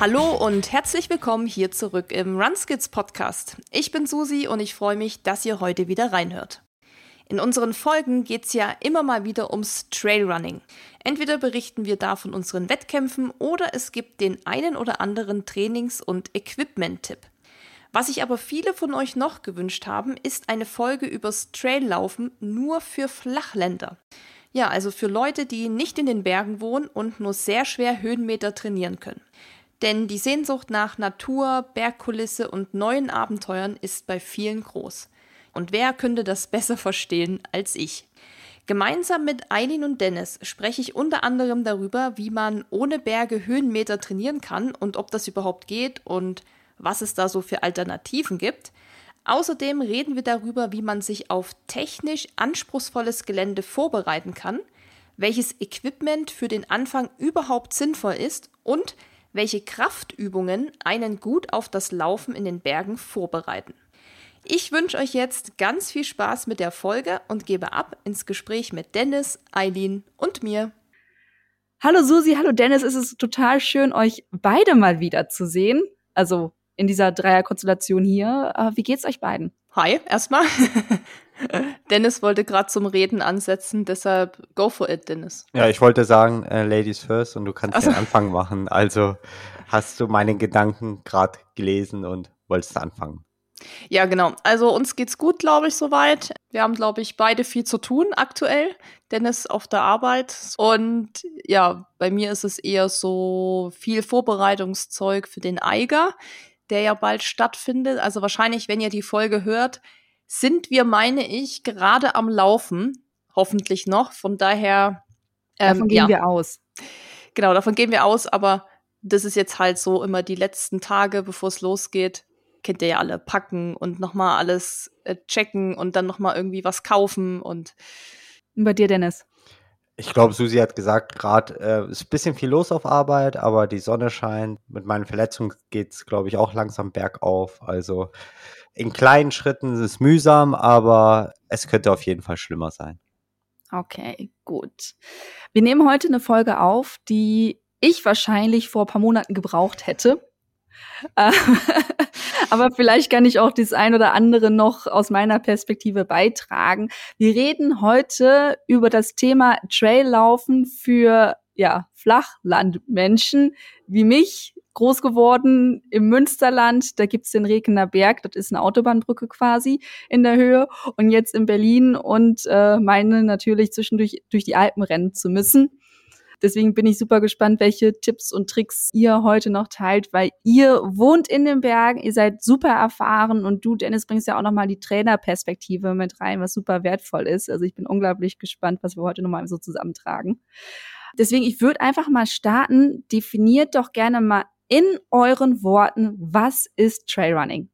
Hallo und herzlich willkommen hier zurück im Runskids Podcast. Ich bin Susi und ich freue mich, dass ihr heute wieder reinhört. In unseren Folgen geht es ja immer mal wieder ums Trailrunning. Entweder berichten wir da von unseren Wettkämpfen oder es gibt den einen oder anderen Trainings- und Equipment-Tipp. Was sich aber viele von euch noch gewünscht haben, ist eine Folge übers Traillaufen nur für Flachländer. Ja, also für Leute, die nicht in den Bergen wohnen und nur sehr schwer Höhenmeter trainieren können. Denn die Sehnsucht nach Natur, Bergkulisse und neuen Abenteuern ist bei vielen groß. Und wer könnte das besser verstehen als ich? Gemeinsam mit Eileen und Dennis spreche ich unter anderem darüber, wie man ohne Berge Höhenmeter trainieren kann und ob das überhaupt geht und was es da so für Alternativen gibt. Außerdem reden wir darüber, wie man sich auf technisch anspruchsvolles Gelände vorbereiten kann, welches Equipment für den Anfang überhaupt sinnvoll ist und welche Kraftübungen einen gut auf das Laufen in den Bergen vorbereiten. Ich wünsche euch jetzt ganz viel Spaß mit der Folge und gebe ab ins Gespräch mit Dennis, Eileen und mir. Hallo Susi, hallo Dennis, es ist total schön, euch beide mal wieder zu sehen. Also in dieser Dreierkonstellation hier. Äh, wie geht's euch beiden? Hi, erstmal. Dennis wollte gerade zum Reden ansetzen, deshalb go for it, Dennis. Ja, ich wollte sagen, äh, Ladies first und du kannst also. den Anfang machen. Also hast du meinen Gedanken gerade gelesen und wolltest anfangen. Ja, genau. Also uns geht's gut, glaube ich, soweit. Wir haben, glaube ich, beide viel zu tun aktuell. Dennis auf der Arbeit. Und ja, bei mir ist es eher so viel Vorbereitungszeug für den Eiger, der ja bald stattfindet. Also wahrscheinlich, wenn ihr die Folge hört, sind wir, meine ich, gerade am Laufen. Hoffentlich noch. Von daher. Ähm, davon gehen ja. wir aus. Genau, davon gehen wir aus, aber das ist jetzt halt so immer die letzten Tage, bevor es losgeht kennt ihr ja alle, packen und nochmal alles äh, checken und dann nochmal irgendwie was kaufen und. und bei dir, Dennis? Ich glaube, Susi hat gesagt, gerade äh, ist ein bisschen viel los auf Arbeit, aber die Sonne scheint. Mit meinen Verletzungen geht es, glaube ich, auch langsam bergauf. Also in kleinen Schritten ist es mühsam, aber es könnte auf jeden Fall schlimmer sein. Okay, gut. Wir nehmen heute eine Folge auf, die ich wahrscheinlich vor ein paar Monaten gebraucht hätte. Aber vielleicht kann ich auch das ein oder andere noch aus meiner Perspektive beitragen. Wir reden heute über das Thema Traillaufen für ja, Flachlandmenschen wie mich, groß geworden im Münsterland. Da gibt's den Rekener Berg, das ist eine Autobahnbrücke quasi in der Höhe. Und jetzt in Berlin und äh, meine natürlich zwischendurch durch die Alpen rennen zu müssen. Deswegen bin ich super gespannt, welche Tipps und Tricks ihr heute noch teilt, weil ihr wohnt in den Bergen, ihr seid super erfahren und du, Dennis, bringst ja auch nochmal die Trainerperspektive mit rein, was super wertvoll ist. Also ich bin unglaublich gespannt, was wir heute nochmal so zusammentragen. Deswegen, ich würde einfach mal starten. Definiert doch gerne mal in euren Worten, was ist Trailrunning?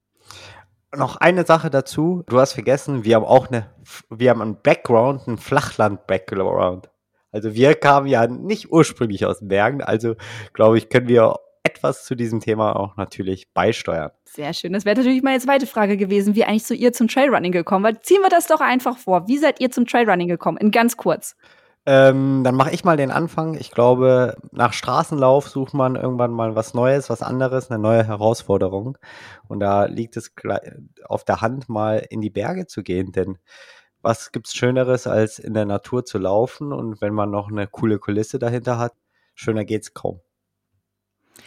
Noch eine Sache dazu. Du hast vergessen, wir haben auch eine, wir haben einen Background, einen Flachland-Background. Also wir kamen ja nicht ursprünglich aus den Bergen, also glaube ich, können wir etwas zu diesem Thema auch natürlich beisteuern. Sehr schön. Das wäre natürlich meine zweite Frage gewesen, wie eigentlich zu ihr zum Trailrunning gekommen. Weil ziehen wir das doch einfach vor. Wie seid ihr zum Trailrunning gekommen? In ganz kurz. Ähm, dann mache ich mal den Anfang. Ich glaube, nach Straßenlauf sucht man irgendwann mal was Neues, was anderes, eine neue Herausforderung. Und da liegt es auf der Hand, mal in die Berge zu gehen, denn was gibt's Schöneres, als in der Natur zu laufen und wenn man noch eine coole Kulisse dahinter hat, schöner geht's kaum.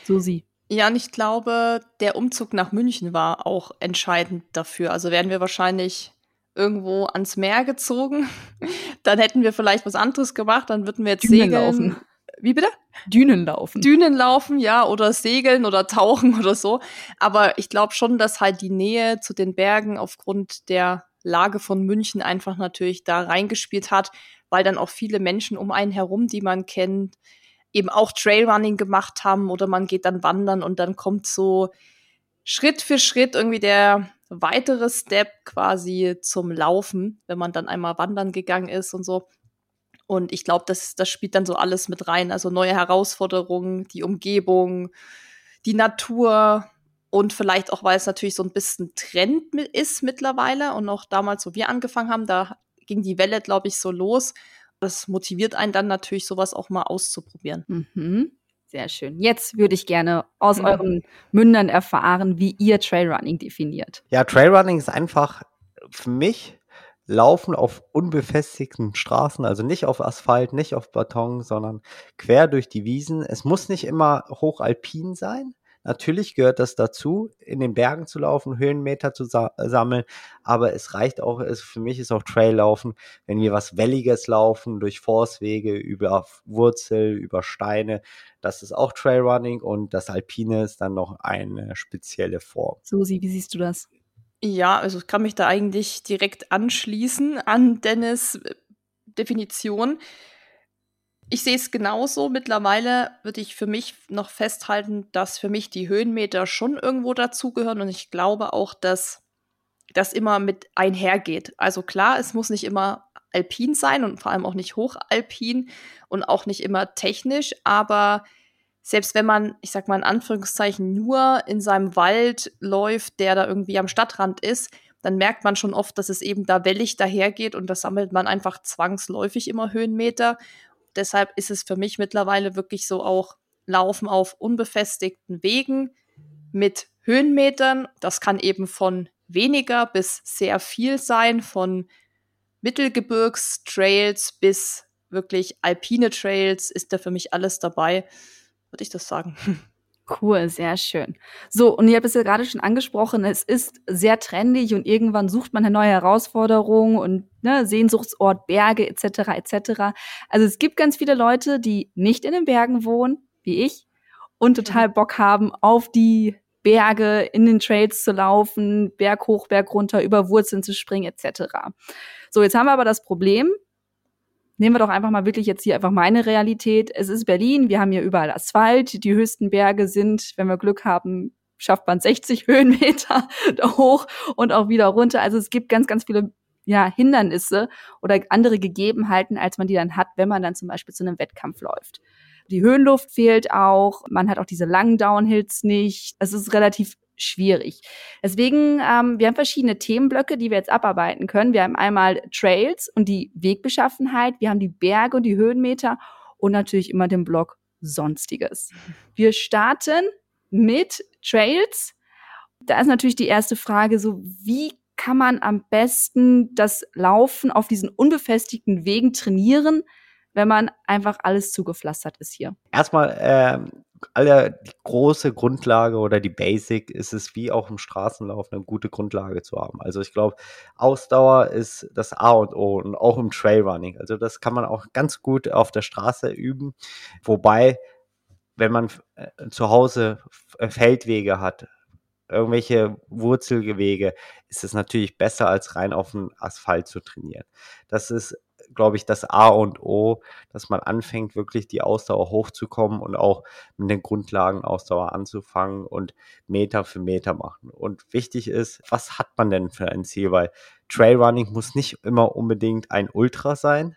Susi. Ja, und ich glaube, der Umzug nach München war auch entscheidend dafür. Also wären wir wahrscheinlich irgendwo ans Meer gezogen, dann hätten wir vielleicht was anderes gemacht, dann würden wir jetzt Dünen segeln. Laufen. Wie bitte? Dünen laufen. Dünen laufen, ja, oder segeln oder tauchen oder so. Aber ich glaube schon, dass halt die Nähe zu den Bergen aufgrund der Lage von München einfach natürlich da reingespielt hat, weil dann auch viele Menschen um einen herum, die man kennt, eben auch Trailrunning gemacht haben oder man geht dann wandern und dann kommt so Schritt für Schritt irgendwie der weitere Step quasi zum Laufen, wenn man dann einmal wandern gegangen ist und so. Und ich glaube, das, das spielt dann so alles mit rein. Also neue Herausforderungen, die Umgebung, die Natur, und vielleicht auch, weil es natürlich so ein bisschen Trend ist mittlerweile und auch damals, wo wir angefangen haben, da ging die Welle, glaube ich, so los. Das motiviert einen dann natürlich, sowas auch mal auszuprobieren. Mhm. Sehr schön. Jetzt würde ich gerne aus Mhm. euren Mündern erfahren, wie ihr Trailrunning definiert. Ja, Trailrunning ist einfach für mich Laufen auf unbefestigten Straßen, also nicht auf Asphalt, nicht auf Beton, sondern quer durch die Wiesen. Es muss nicht immer hochalpin sein. Natürlich gehört das dazu, in den Bergen zu laufen, Höhenmeter zu sa sammeln, aber es reicht auch, es, für mich ist auch Traillaufen, wenn wir was Welliges laufen, durch Forstwege, über Wurzel, über Steine, das ist auch Trailrunning und das Alpine ist dann noch eine spezielle Form. Susi, wie siehst du das? Ja, also ich kann mich da eigentlich direkt anschließen an Dennis äh, Definition. Ich sehe es genauso. Mittlerweile würde ich für mich noch festhalten, dass für mich die Höhenmeter schon irgendwo dazugehören und ich glaube auch, dass das immer mit einhergeht. Also klar, es muss nicht immer alpin sein und vor allem auch nicht hochalpin und auch nicht immer technisch, aber selbst wenn man, ich sag mal in Anführungszeichen, nur in seinem Wald läuft, der da irgendwie am Stadtrand ist, dann merkt man schon oft, dass es eben da wellig dahergeht und das sammelt man einfach zwangsläufig immer Höhenmeter. Deshalb ist es für mich mittlerweile wirklich so auch Laufen auf unbefestigten Wegen mit Höhenmetern. Das kann eben von weniger bis sehr viel sein, von Mittelgebirgstrails bis wirklich alpine Trails ist da für mich alles dabei, würde ich das sagen. Cool, sehr schön. So, und ihr habt es ja gerade schon angesprochen, es ist sehr trendig und irgendwann sucht man eine neue Herausforderung und ne, Sehnsuchtsort, Berge etc. etc. Also es gibt ganz viele Leute, die nicht in den Bergen wohnen, wie ich, und total Bock haben, auf die Berge, in den Trails zu laufen, Berg hoch, Berg runter, über Wurzeln zu springen etc. So, jetzt haben wir aber das Problem, nehmen wir doch einfach mal wirklich jetzt hier einfach meine Realität. Es ist Berlin, wir haben hier überall Asphalt, die höchsten Berge sind, wenn wir Glück haben, schafft man 60 Höhenmeter hoch und auch wieder runter. Also es gibt ganz, ganz viele ja, Hindernisse oder andere Gegebenheiten, als man die dann hat, wenn man dann zum Beispiel zu einem Wettkampf läuft. Die Höhenluft fehlt auch, man hat auch diese langen Downhills nicht. Es ist relativ schwierig. Deswegen, ähm, wir haben verschiedene Themenblöcke, die wir jetzt abarbeiten können. Wir haben einmal Trails und die Wegbeschaffenheit, wir haben die Berge und die Höhenmeter und natürlich immer den Block Sonstiges. Wir starten mit Trails. Da ist natürlich die erste Frage so, wie kann man am besten das Laufen auf diesen unbefestigten Wegen trainieren, wenn man einfach alles zugepflastert ist hier? Erstmal, ähm, alle die große Grundlage oder die Basic ist es wie auch im Straßenlauf eine gute Grundlage zu haben. Also ich glaube, Ausdauer ist das A und O und auch im Trailrunning. Also das kann man auch ganz gut auf der Straße üben. Wobei, wenn man äh, zu Hause Feldwege hat, irgendwelche Wurzelgewege, ist es natürlich besser, als rein auf dem Asphalt zu trainieren. Das ist glaube ich, das A und O, dass man anfängt, wirklich die Ausdauer hochzukommen und auch mit den Grundlagen Ausdauer anzufangen und Meter für Meter machen. Und wichtig ist, was hat man denn für ein Ziel? Weil Trailrunning muss nicht immer unbedingt ein Ultra sein.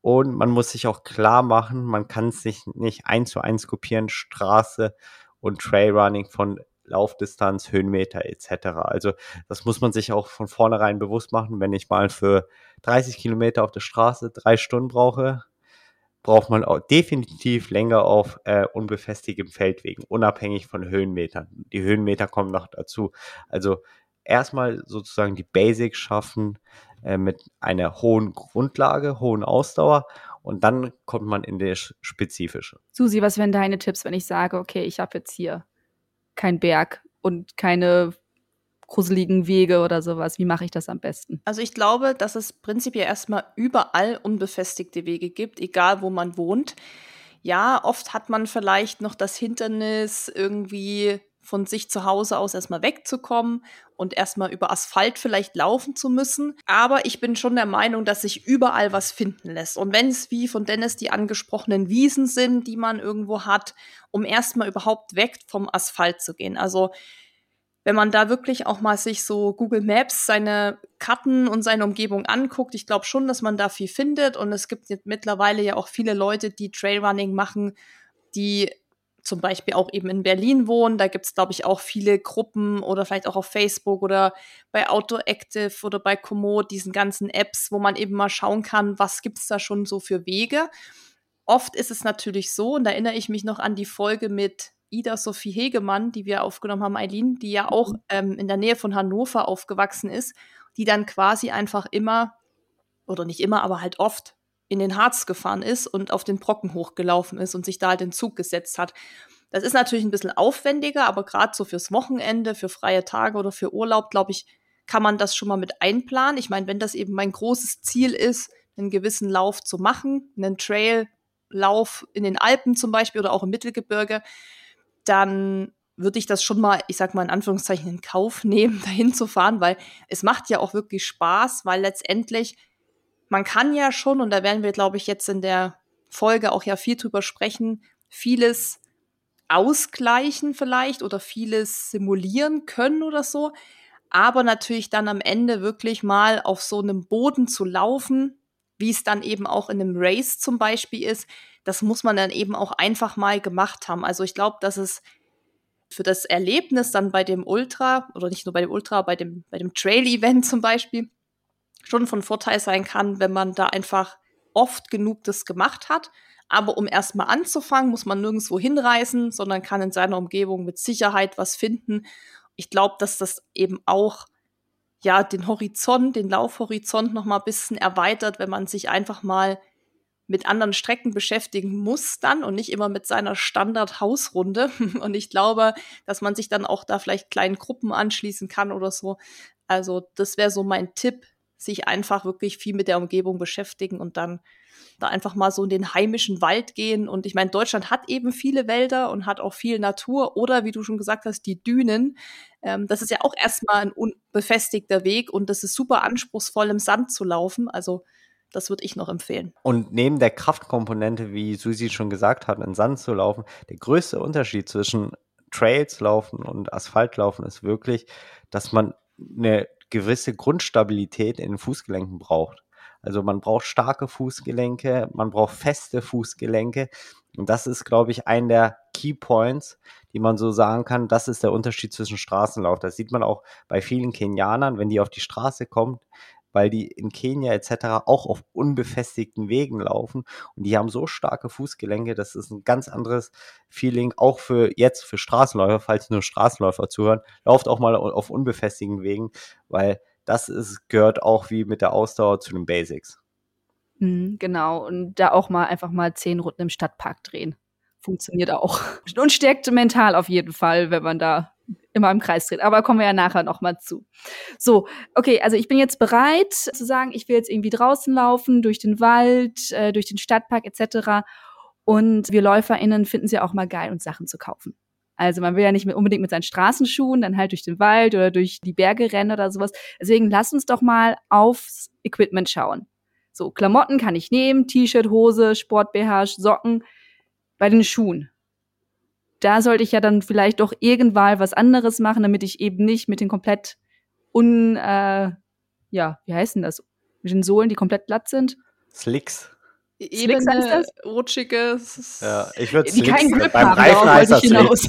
Und man muss sich auch klar machen, man kann sich nicht eins zu eins kopieren, Straße und Trailrunning von Laufdistanz, Höhenmeter etc. Also das muss man sich auch von vornherein bewusst machen. Wenn ich mal für 30 Kilometer auf der Straße drei Stunden brauche, braucht man auch definitiv länger auf äh, unbefestigtem Feldwegen, unabhängig von Höhenmetern. Die Höhenmeter kommen noch dazu. Also erstmal sozusagen die Basics schaffen äh, mit einer hohen Grundlage, hohen Ausdauer und dann kommt man in das Spezifische. Susi, was wären deine Tipps, wenn ich sage, okay, ich habe jetzt hier kein Berg und keine gruseligen Wege oder sowas. Wie mache ich das am besten? Also ich glaube, dass es prinzipiell erstmal überall unbefestigte Wege gibt, egal wo man wohnt. Ja, oft hat man vielleicht noch das Hindernis, irgendwie von sich zu Hause aus erstmal wegzukommen und erstmal über Asphalt vielleicht laufen zu müssen. Aber ich bin schon der Meinung, dass sich überall was finden lässt. Und wenn es wie von Dennis die angesprochenen Wiesen sind, die man irgendwo hat, um erstmal überhaupt weg vom Asphalt zu gehen. Also wenn man da wirklich auch mal sich so Google Maps seine Karten und seine Umgebung anguckt, ich glaube schon, dass man da viel findet. Und es gibt jetzt mittlerweile ja auch viele Leute, die Trailrunning machen, die zum Beispiel auch eben in Berlin wohnen. Da gibt es, glaube ich, auch viele Gruppen oder vielleicht auch auf Facebook oder bei Autoactive oder bei Komoot, diesen ganzen Apps, wo man eben mal schauen kann, was gibt es da schon so für Wege. oft ist es natürlich so, und da erinnere ich mich noch an die Folge mit Ida Sophie Hegemann, die wir aufgenommen haben, Eileen, die ja auch mhm. ähm, in der Nähe von Hannover aufgewachsen ist, die dann quasi einfach immer, oder nicht immer, aber halt oft in den Harz gefahren ist und auf den Brocken hochgelaufen ist und sich da halt den Zug gesetzt hat. Das ist natürlich ein bisschen aufwendiger, aber gerade so fürs Wochenende, für freie Tage oder für Urlaub, glaube ich, kann man das schon mal mit einplanen. Ich meine, wenn das eben mein großes Ziel ist, einen gewissen Lauf zu machen, einen Traillauf in den Alpen zum Beispiel oder auch im Mittelgebirge, dann würde ich das schon mal, ich sag mal in Anführungszeichen, in Kauf nehmen, dahin zu fahren, weil es macht ja auch wirklich Spaß, weil letztendlich man kann ja schon, und da werden wir, glaube ich, jetzt in der Folge auch ja viel drüber sprechen, vieles ausgleichen vielleicht oder vieles simulieren können oder so. Aber natürlich dann am Ende wirklich mal auf so einem Boden zu laufen, wie es dann eben auch in einem Race zum Beispiel ist, das muss man dann eben auch einfach mal gemacht haben. Also ich glaube, dass es für das Erlebnis dann bei dem Ultra, oder nicht nur bei dem Ultra, bei dem, bei dem Trail-Event zum Beispiel, schon von Vorteil sein kann, wenn man da einfach oft genug das gemacht hat. Aber um erstmal anzufangen, muss man nirgendwo hinreisen, sondern kann in seiner Umgebung mit Sicherheit was finden. Ich glaube, dass das eben auch ja den Horizont, den Laufhorizont noch mal ein bisschen erweitert, wenn man sich einfach mal mit anderen Strecken beschäftigen muss dann und nicht immer mit seiner Standard-Hausrunde. Und ich glaube, dass man sich dann auch da vielleicht kleinen Gruppen anschließen kann oder so. Also das wäre so mein Tipp, sich einfach wirklich viel mit der Umgebung beschäftigen und dann da einfach mal so in den heimischen Wald gehen. Und ich meine, Deutschland hat eben viele Wälder und hat auch viel Natur oder wie du schon gesagt hast, die Dünen. Ähm, das ist ja auch erstmal ein unbefestigter Weg und das ist super anspruchsvoll im Sand zu laufen. Also das würde ich noch empfehlen. Und neben der Kraftkomponente, wie Susi schon gesagt hat, in Sand zu laufen, der größte Unterschied zwischen Trails laufen und Asphalt laufen ist wirklich, dass man eine gewisse Grundstabilität in den Fußgelenken braucht. Also man braucht starke Fußgelenke, man braucht feste Fußgelenke. Und das ist, glaube ich, ein der Key Points, die man so sagen kann. Das ist der Unterschied zwischen Straßenlauf. Das sieht man auch bei vielen Kenianern, wenn die auf die Straße kommen, weil die in Kenia etc. auch auf unbefestigten Wegen laufen und die haben so starke Fußgelenke, das ist ein ganz anderes Feeling, auch für jetzt für Straßenläufer, falls nur Straßenläufer zuhören, lauft auch mal auf unbefestigten Wegen, weil das ist, gehört auch wie mit der Ausdauer zu den Basics. Mhm, genau, und da auch mal einfach mal zehn Runden im Stadtpark drehen. Funktioniert auch. Und stärkt mental auf jeden Fall, wenn man da immer im Kreis dreht. Aber kommen wir ja nachher noch mal zu. So, okay, also ich bin jetzt bereit zu sagen, ich will jetzt irgendwie draußen laufen, durch den Wald, äh, durch den Stadtpark etc. Und wir LäuferInnen finden es ja auch mal geil, uns Sachen zu kaufen. Also man will ja nicht unbedingt mit seinen Straßenschuhen dann halt durch den Wald oder durch die Berge rennen oder sowas. Deswegen lass uns doch mal aufs Equipment schauen. So, Klamotten kann ich nehmen, T-Shirt, Hose, Sport-BH, Socken. Bei den Schuhen da sollte ich ja dann vielleicht doch irgendwann was anderes machen, damit ich eben nicht mit den komplett un, äh, ja, wie heißt denn das? Mit den Sohlen, die komplett glatt sind. Slicks. Slicks heißt das? Rutschige. Ja, ich würde Die keinen Grip beim haben, Reifen heißt das hinaus.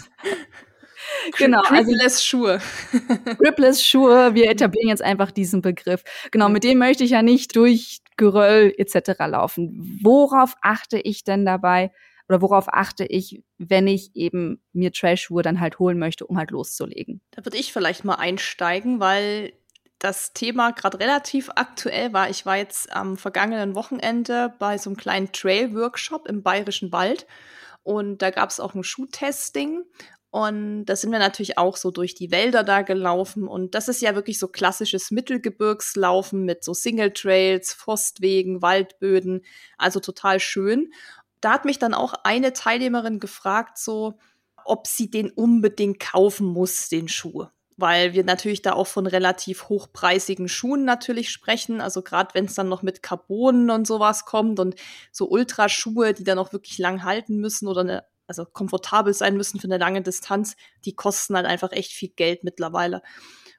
genau, also Gripless Schuhe. Gripless Schuhe, wir etablieren jetzt einfach diesen Begriff. Genau, mit dem möchte ich ja nicht durch Geröll etc. laufen. Worauf achte ich denn dabei? Oder worauf achte ich, wenn ich eben mir Trailschuhe dann halt holen möchte, um halt loszulegen? Da würde ich vielleicht mal einsteigen, weil das Thema gerade relativ aktuell war. Ich war jetzt am vergangenen Wochenende bei so einem kleinen Trail-Workshop im Bayerischen Wald und da gab es auch ein Schuhtesting und da sind wir natürlich auch so durch die Wälder da gelaufen. Und das ist ja wirklich so klassisches Mittelgebirgslaufen mit so Single Trails, Forstwegen, Waldböden. Also total schön da hat mich dann auch eine Teilnehmerin gefragt, so, ob sie den unbedingt kaufen muss, den Schuh. Weil wir natürlich da auch von relativ hochpreisigen Schuhen natürlich sprechen. Also gerade wenn es dann noch mit Carbon und sowas kommt und so Ultraschuhe, die dann auch wirklich lang halten müssen oder eine, also komfortabel sein müssen für eine lange Distanz, die kosten halt einfach echt viel Geld mittlerweile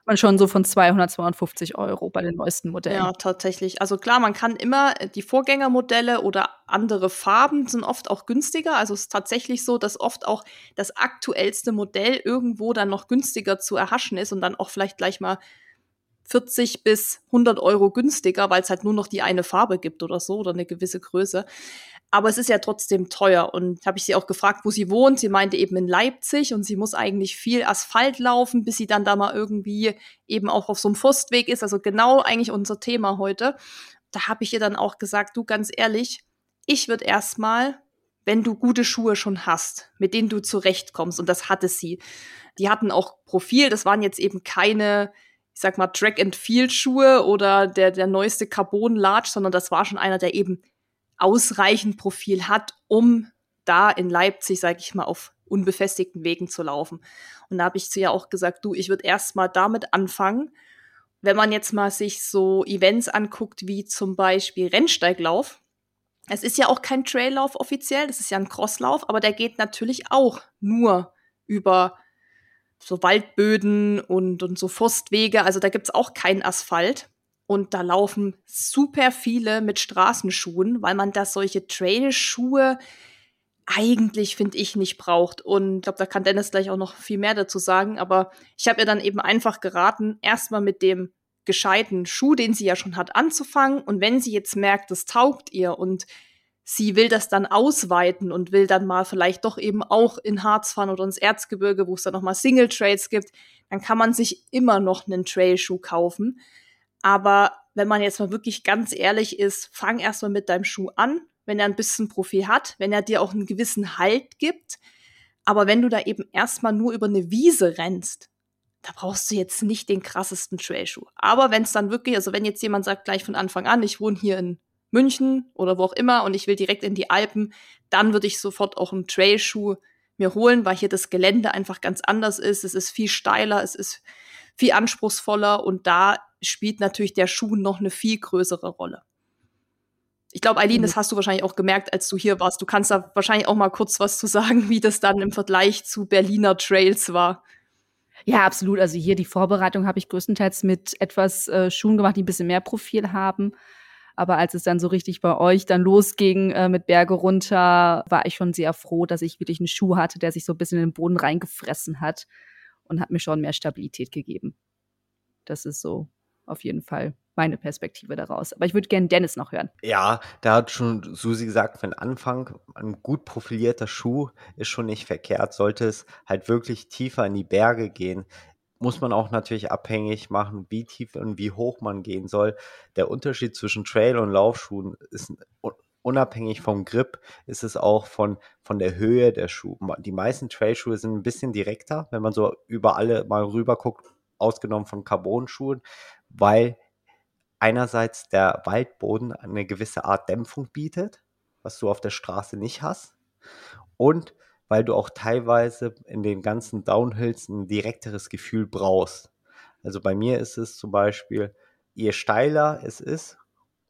man schon so von 200, 250 Euro bei den neuesten Modellen. Ja, tatsächlich. Also klar, man kann immer äh, die Vorgängermodelle oder andere Farben sind oft auch günstiger. Also es ist tatsächlich so, dass oft auch das aktuellste Modell irgendwo dann noch günstiger zu erhaschen ist und dann auch vielleicht gleich mal 40 bis 100 Euro günstiger, weil es halt nur noch die eine Farbe gibt oder so oder eine gewisse Größe. Aber es ist ja trotzdem teuer. Und habe ich sie auch gefragt, wo sie wohnt. Sie meinte eben in Leipzig und sie muss eigentlich viel Asphalt laufen, bis sie dann da mal irgendwie eben auch auf so einem Forstweg ist. Also genau eigentlich unser Thema heute. Da habe ich ihr dann auch gesagt, du ganz ehrlich, ich würde erstmal, wenn du gute Schuhe schon hast, mit denen du zurechtkommst, und das hatte sie. Die hatten auch Profil, das waren jetzt eben keine ich sag mal, Track-and-Field-Schuhe oder der, der neueste Carbon-Large, sondern das war schon einer, der eben ausreichend Profil hat, um da in Leipzig, sag ich mal, auf unbefestigten Wegen zu laufen. Und da habe ich zu ihr auch gesagt, du, ich würde erst mal damit anfangen, wenn man jetzt mal sich so Events anguckt, wie zum Beispiel Rennsteiglauf. Es ist ja auch kein Traillauf offiziell, das ist ja ein Crosslauf, aber der geht natürlich auch nur über so Waldböden und, und so Forstwege. Also da gibt's auch keinen Asphalt. Und da laufen super viele mit Straßenschuhen, weil man da solche Trailschuhe eigentlich, finde ich, nicht braucht. Und ich glaube, da kann Dennis gleich auch noch viel mehr dazu sagen. Aber ich habe ihr dann eben einfach geraten, erstmal mit dem gescheiten Schuh, den sie ja schon hat, anzufangen. Und wenn sie jetzt merkt, das taugt ihr und sie will das dann ausweiten und will dann mal vielleicht doch eben auch in Harz fahren oder ins Erzgebirge, wo es dann nochmal Single Trails gibt, dann kann man sich immer noch einen Trailschuh kaufen. Aber wenn man jetzt mal wirklich ganz ehrlich ist, fang erstmal mit deinem Schuh an, wenn er ein bisschen Profil hat, wenn er dir auch einen gewissen Halt gibt. Aber wenn du da eben erstmal nur über eine Wiese rennst, da brauchst du jetzt nicht den krassesten Trailschuh. Aber wenn es dann wirklich, also wenn jetzt jemand sagt gleich von Anfang an, ich wohne hier in München oder wo auch immer und ich will direkt in die Alpen, dann würde ich sofort auch einen Trailschuh mir holen, weil hier das Gelände einfach ganz anders ist. Es ist viel steiler, es ist viel anspruchsvoller und da spielt natürlich der Schuh noch eine viel größere Rolle. Ich glaube, Eileen, das hast du wahrscheinlich auch gemerkt, als du hier warst. Du kannst da wahrscheinlich auch mal kurz was zu sagen, wie das dann im Vergleich zu Berliner Trails war. Ja, absolut. Also hier die Vorbereitung habe ich größtenteils mit etwas äh, Schuhen gemacht, die ein bisschen mehr Profil haben. Aber als es dann so richtig bei euch dann losging äh, mit Berge runter, war ich schon sehr froh, dass ich wirklich einen Schuh hatte, der sich so ein bisschen in den Boden reingefressen hat und hat mir schon mehr Stabilität gegeben. Das ist so auf jeden Fall meine Perspektive daraus. Aber ich würde gerne Dennis noch hören. Ja, da hat schon Susi gesagt, wenn Anfang ein gut profilierter Schuh ist schon nicht verkehrt, sollte es halt wirklich tiefer in die Berge gehen, muss man auch natürlich abhängig machen, wie tief und wie hoch man gehen soll. Der Unterschied zwischen Trail und Laufschuhen ist unabhängig vom Grip, ist es auch von, von der Höhe der Schuhe. Die meisten Trailschuhe sind ein bisschen direkter, wenn man so über alle mal rüber guckt, ausgenommen von Carbon-Schuhen, weil einerseits der Waldboden eine gewisse Art Dämpfung bietet, was du auf der Straße nicht hast. Und weil du auch teilweise in den ganzen Downhills ein direkteres Gefühl brauchst. Also bei mir ist es zum Beispiel, je steiler es ist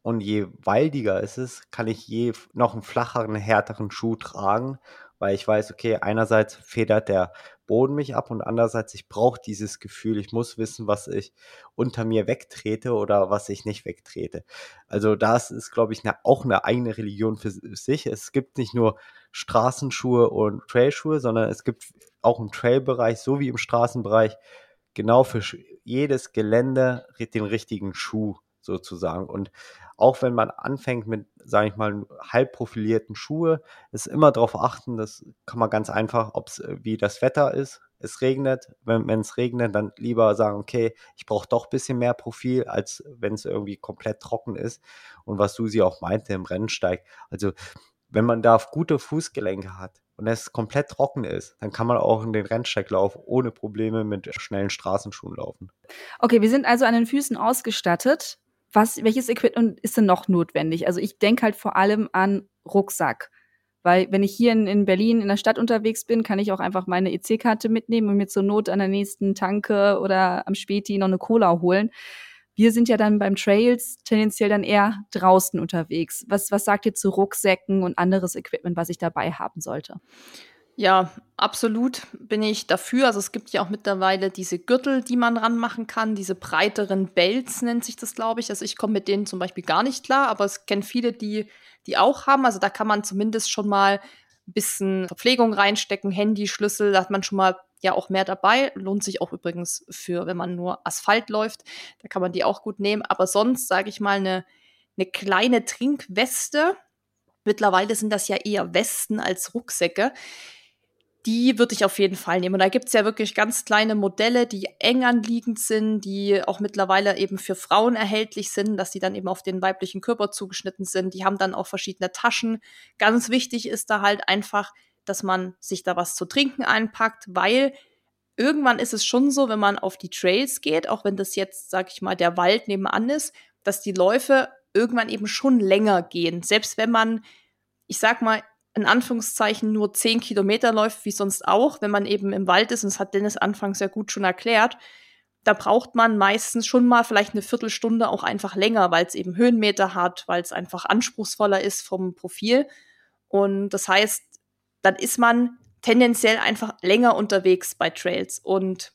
und je waldiger es ist, kann ich je noch einen flacheren, härteren Schuh tragen, weil ich weiß, okay, einerseits federt der Boden mich ab und andererseits, ich brauche dieses Gefühl, ich muss wissen, was ich unter mir wegtrete oder was ich nicht wegtrete. Also das ist, glaube ich, eine, auch eine eigene Religion für sich. Es gibt nicht nur Straßenschuhe und Trailschuhe, sondern es gibt auch im Trailbereich so wie im Straßenbereich genau für jedes Gelände den richtigen Schuh sozusagen. Und auch wenn man anfängt mit, sage ich mal, halb profilierten Schuhe, ist immer darauf achten, das kann man ganz einfach, ob es äh, wie das Wetter ist. Es regnet, wenn es regnet, dann lieber sagen, okay, ich brauche doch ein bisschen mehr Profil, als wenn es irgendwie komplett trocken ist. Und was Susi auch meinte im Rennsteig, also wenn man da gute Fußgelenke hat und es komplett trocken ist, dann kann man auch in den Rennsteiglauf ohne Probleme mit schnellen Straßenschuhen laufen. Okay, wir sind also an den Füßen ausgestattet. Was, welches Equipment ist denn noch notwendig? Also ich denke halt vor allem an Rucksack. Weil wenn ich hier in, in Berlin in der Stadt unterwegs bin, kann ich auch einfach meine EC-Karte mitnehmen und mir zur Not an der nächsten Tanke oder am Späti noch eine Cola holen. Wir sind ja dann beim Trails tendenziell dann eher draußen unterwegs. Was, was sagt ihr zu Rucksäcken und anderes Equipment, was ich dabei haben sollte? Ja, absolut bin ich dafür. Also es gibt ja auch mittlerweile diese Gürtel, die man ranmachen kann, diese breiteren Belts nennt sich das, glaube ich. Also ich komme mit denen zum Beispiel gar nicht klar, aber es kennen viele, die die auch haben. Also da kann man zumindest schon mal ein bisschen Verpflegung reinstecken, Handy, Schlüssel, da hat man schon mal ja auch mehr dabei. Lohnt sich auch übrigens für, wenn man nur Asphalt läuft, da kann man die auch gut nehmen. Aber sonst, sage ich mal, eine, eine kleine Trinkweste, Mittlerweile sind das ja eher Westen als Rucksäcke die würde ich auf jeden Fall nehmen. Und da gibt's ja wirklich ganz kleine Modelle, die eng anliegend sind, die auch mittlerweile eben für Frauen erhältlich sind, dass die dann eben auf den weiblichen Körper zugeschnitten sind. Die haben dann auch verschiedene Taschen. Ganz wichtig ist da halt einfach, dass man sich da was zu trinken einpackt, weil irgendwann ist es schon so, wenn man auf die Trails geht, auch wenn das jetzt, sag ich mal, der Wald nebenan ist, dass die Läufe irgendwann eben schon länger gehen. Selbst wenn man, ich sag mal, in Anführungszeichen nur zehn Kilometer läuft, wie sonst auch, wenn man eben im Wald ist, und das hat Dennis anfangs sehr gut schon erklärt, da braucht man meistens schon mal vielleicht eine Viertelstunde auch einfach länger, weil es eben Höhenmeter hat, weil es einfach anspruchsvoller ist vom Profil. Und das heißt, dann ist man tendenziell einfach länger unterwegs bei Trails. Und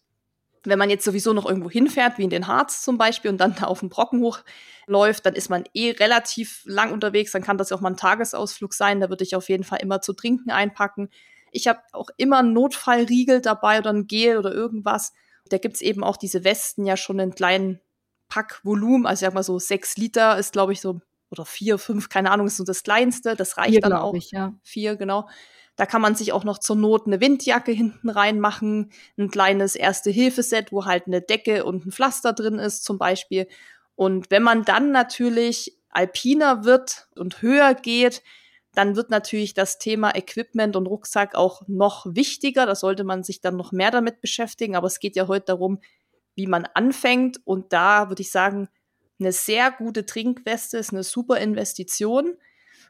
wenn man jetzt sowieso noch irgendwo hinfährt, wie in den Harz zum Beispiel, und dann da auf den Brocken hochläuft, dann ist man eh relativ lang unterwegs. Dann kann das auch mal ein Tagesausflug sein. Da würde ich auf jeden Fall immer zu trinken einpacken. Ich habe auch immer einen Notfallriegel dabei oder ein Gel oder irgendwas. Da gibt's eben auch diese Westen ja schon in kleinen Packvolumen. Also ich sag mal so sechs Liter ist, glaube ich, so, oder vier, fünf, keine Ahnung, ist so das kleinste. Das reicht vier, dann auch. Ich, ja. Vier, genau. Da kann man sich auch noch zur Not eine Windjacke hinten reinmachen, ein kleines Erste-Hilfe-Set, wo halt eine Decke und ein Pflaster drin ist zum Beispiel. Und wenn man dann natürlich alpiner wird und höher geht, dann wird natürlich das Thema Equipment und Rucksack auch noch wichtiger. Da sollte man sich dann noch mehr damit beschäftigen. Aber es geht ja heute darum, wie man anfängt. Und da würde ich sagen, eine sehr gute Trinkweste ist eine super Investition.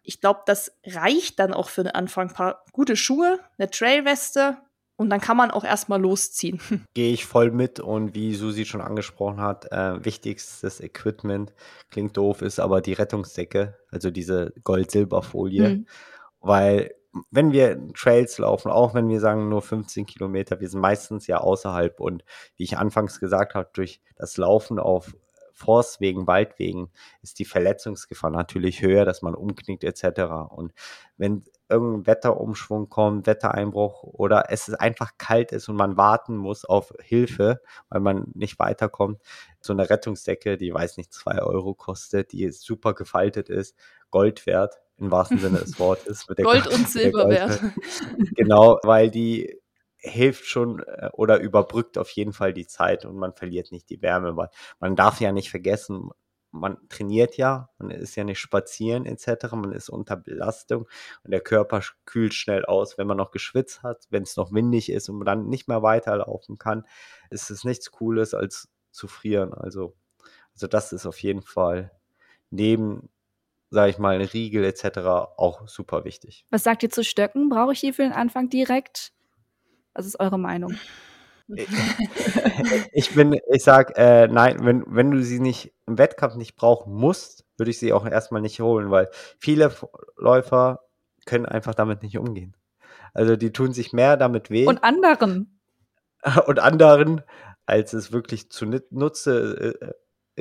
Ich glaube, das reicht dann auch für den Anfang. Ein paar gute Schuhe, eine Trailweste und dann kann man auch erstmal losziehen. Gehe ich voll mit und wie Susi schon angesprochen hat, äh, wichtigstes Equipment, klingt doof, ist aber die Rettungsdecke, also diese Gold-Silber-Folie. Mhm. Weil wenn wir Trails laufen, auch wenn wir sagen nur 15 Kilometer, wir sind meistens ja außerhalb und wie ich anfangs gesagt habe, durch das Laufen auf Forstwegen, Waldwegen ist die Verletzungsgefahr natürlich höher, dass man umknickt etc. Und wenn irgendein Wetterumschwung kommt, Wettereinbruch oder es einfach kalt ist und man warten muss auf Hilfe, weil man nicht weiterkommt, so eine Rettungsdecke, die weiß nicht, zwei Euro kostet, die super gefaltet ist, Gold wert, im wahrsten Sinne des Wortes. Gold und Silber wert. Genau, weil die hilft schon äh, oder überbrückt auf jeden Fall die Zeit und man verliert nicht die Wärme, weil man darf ja nicht vergessen, man trainiert ja, man ist ja nicht spazieren etc., man ist unter Belastung und der Körper kühlt schnell aus, wenn man noch geschwitzt hat, wenn es noch windig ist und man dann nicht mehr weiterlaufen kann, ist es nichts Cooles als zu frieren. Also, also das ist auf jeden Fall neben sage ich mal, ein Riegel etc. auch super wichtig. Was sagt ihr zu Stöcken? Brauche ich die für den Anfang direkt? Was ist eure Meinung? ich bin, ich sag, äh, nein, wenn, wenn du sie nicht im Wettkampf nicht brauchen musst, würde ich sie auch erstmal nicht holen, weil viele Läufer können einfach damit nicht umgehen. Also die tun sich mehr damit weh. Und anderen. Und anderen, als es wirklich zu Nutze äh,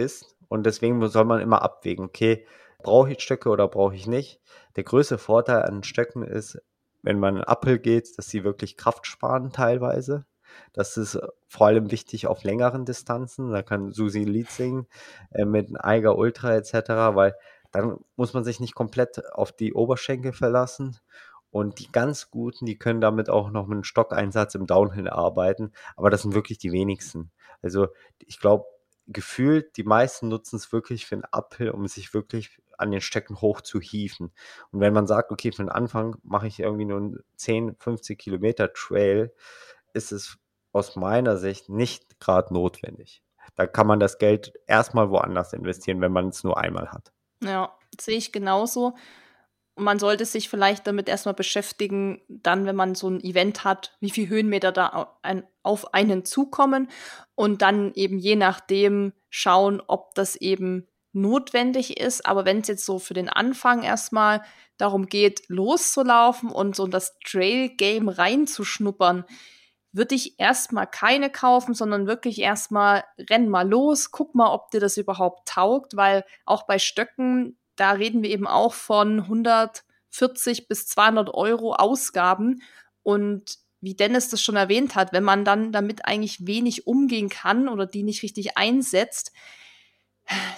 ist. Und deswegen soll man immer abwägen, okay, brauche ich Stöcke oder brauche ich nicht. Der größte Vorteil an Stöcken ist, wenn man in Uphill geht, dass sie wirklich Kraft sparen teilweise. Das ist äh, vor allem wichtig auf längeren Distanzen. Da kann Susi ein Lied singen äh, mit einem Eiger Ultra etc., weil dann muss man sich nicht komplett auf die Oberschenkel verlassen. Und die ganz Guten, die können damit auch noch mit einem Stockeinsatz im Downhill arbeiten. Aber das sind wirklich die wenigsten. Also ich glaube, gefühlt, die meisten nutzen es wirklich für einen Uphill, um sich wirklich an den Stecken hoch zu hieven. Und wenn man sagt, okay, für den Anfang mache ich irgendwie nur einen 10, 50 Kilometer Trail, ist es aus meiner Sicht nicht gerade notwendig. Da kann man das Geld erstmal woanders investieren, wenn man es nur einmal hat. Ja, sehe ich genauso. Und man sollte sich vielleicht damit erstmal beschäftigen, dann, wenn man so ein Event hat, wie viele Höhenmeter da auf einen zukommen und dann eben je nachdem schauen, ob das eben notwendig ist. Aber wenn es jetzt so für den Anfang erstmal darum geht, loszulaufen und so das Trail-Game reinzuschnuppern, würde ich erstmal keine kaufen, sondern wirklich erstmal renn mal los, guck mal, ob dir das überhaupt taugt, weil auch bei Stöcken, da reden wir eben auch von 140 bis 200 Euro Ausgaben und wie Dennis das schon erwähnt hat, wenn man dann damit eigentlich wenig umgehen kann oder die nicht richtig einsetzt,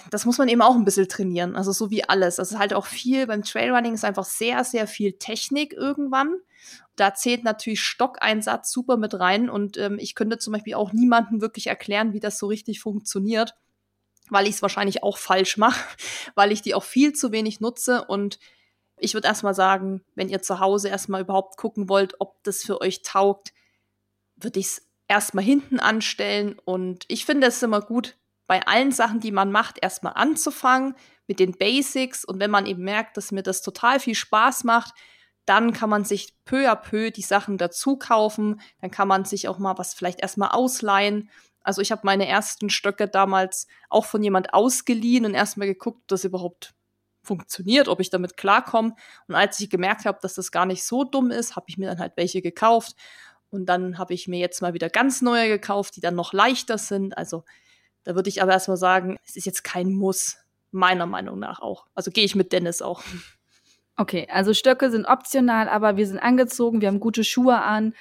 das muss man eben auch ein bisschen trainieren. Also so wie alles. Das ist halt auch viel beim Trailrunning ist einfach sehr, sehr viel Technik irgendwann. Da zählt natürlich Stockeinsatz super mit rein und ähm, ich könnte zum Beispiel auch niemandem wirklich erklären, wie das so richtig funktioniert, weil ich es wahrscheinlich auch falsch mache, weil ich die auch viel zu wenig nutze und ich würde erstmal sagen, wenn ihr zu Hause erstmal überhaupt gucken wollt, ob das für euch taugt, würde ich es erstmal hinten anstellen und ich finde es immer gut, bei allen Sachen, die man macht, erstmal anzufangen mit den Basics. Und wenn man eben merkt, dass mir das total viel Spaß macht, dann kann man sich peu à peu die Sachen dazu kaufen. Dann kann man sich auch mal was vielleicht erstmal ausleihen. Also ich habe meine ersten Stöcke damals auch von jemand ausgeliehen und erstmal geguckt, ob das überhaupt funktioniert, ob ich damit klarkomme. Und als ich gemerkt habe, dass das gar nicht so dumm ist, habe ich mir dann halt welche gekauft. Und dann habe ich mir jetzt mal wieder ganz neue gekauft, die dann noch leichter sind. Also da würde ich aber erstmal sagen, es ist jetzt kein Muss, meiner Meinung nach auch. Also gehe ich mit Dennis auch. Okay, also Stöcke sind optional, aber wir sind angezogen, wir haben gute Schuhe an,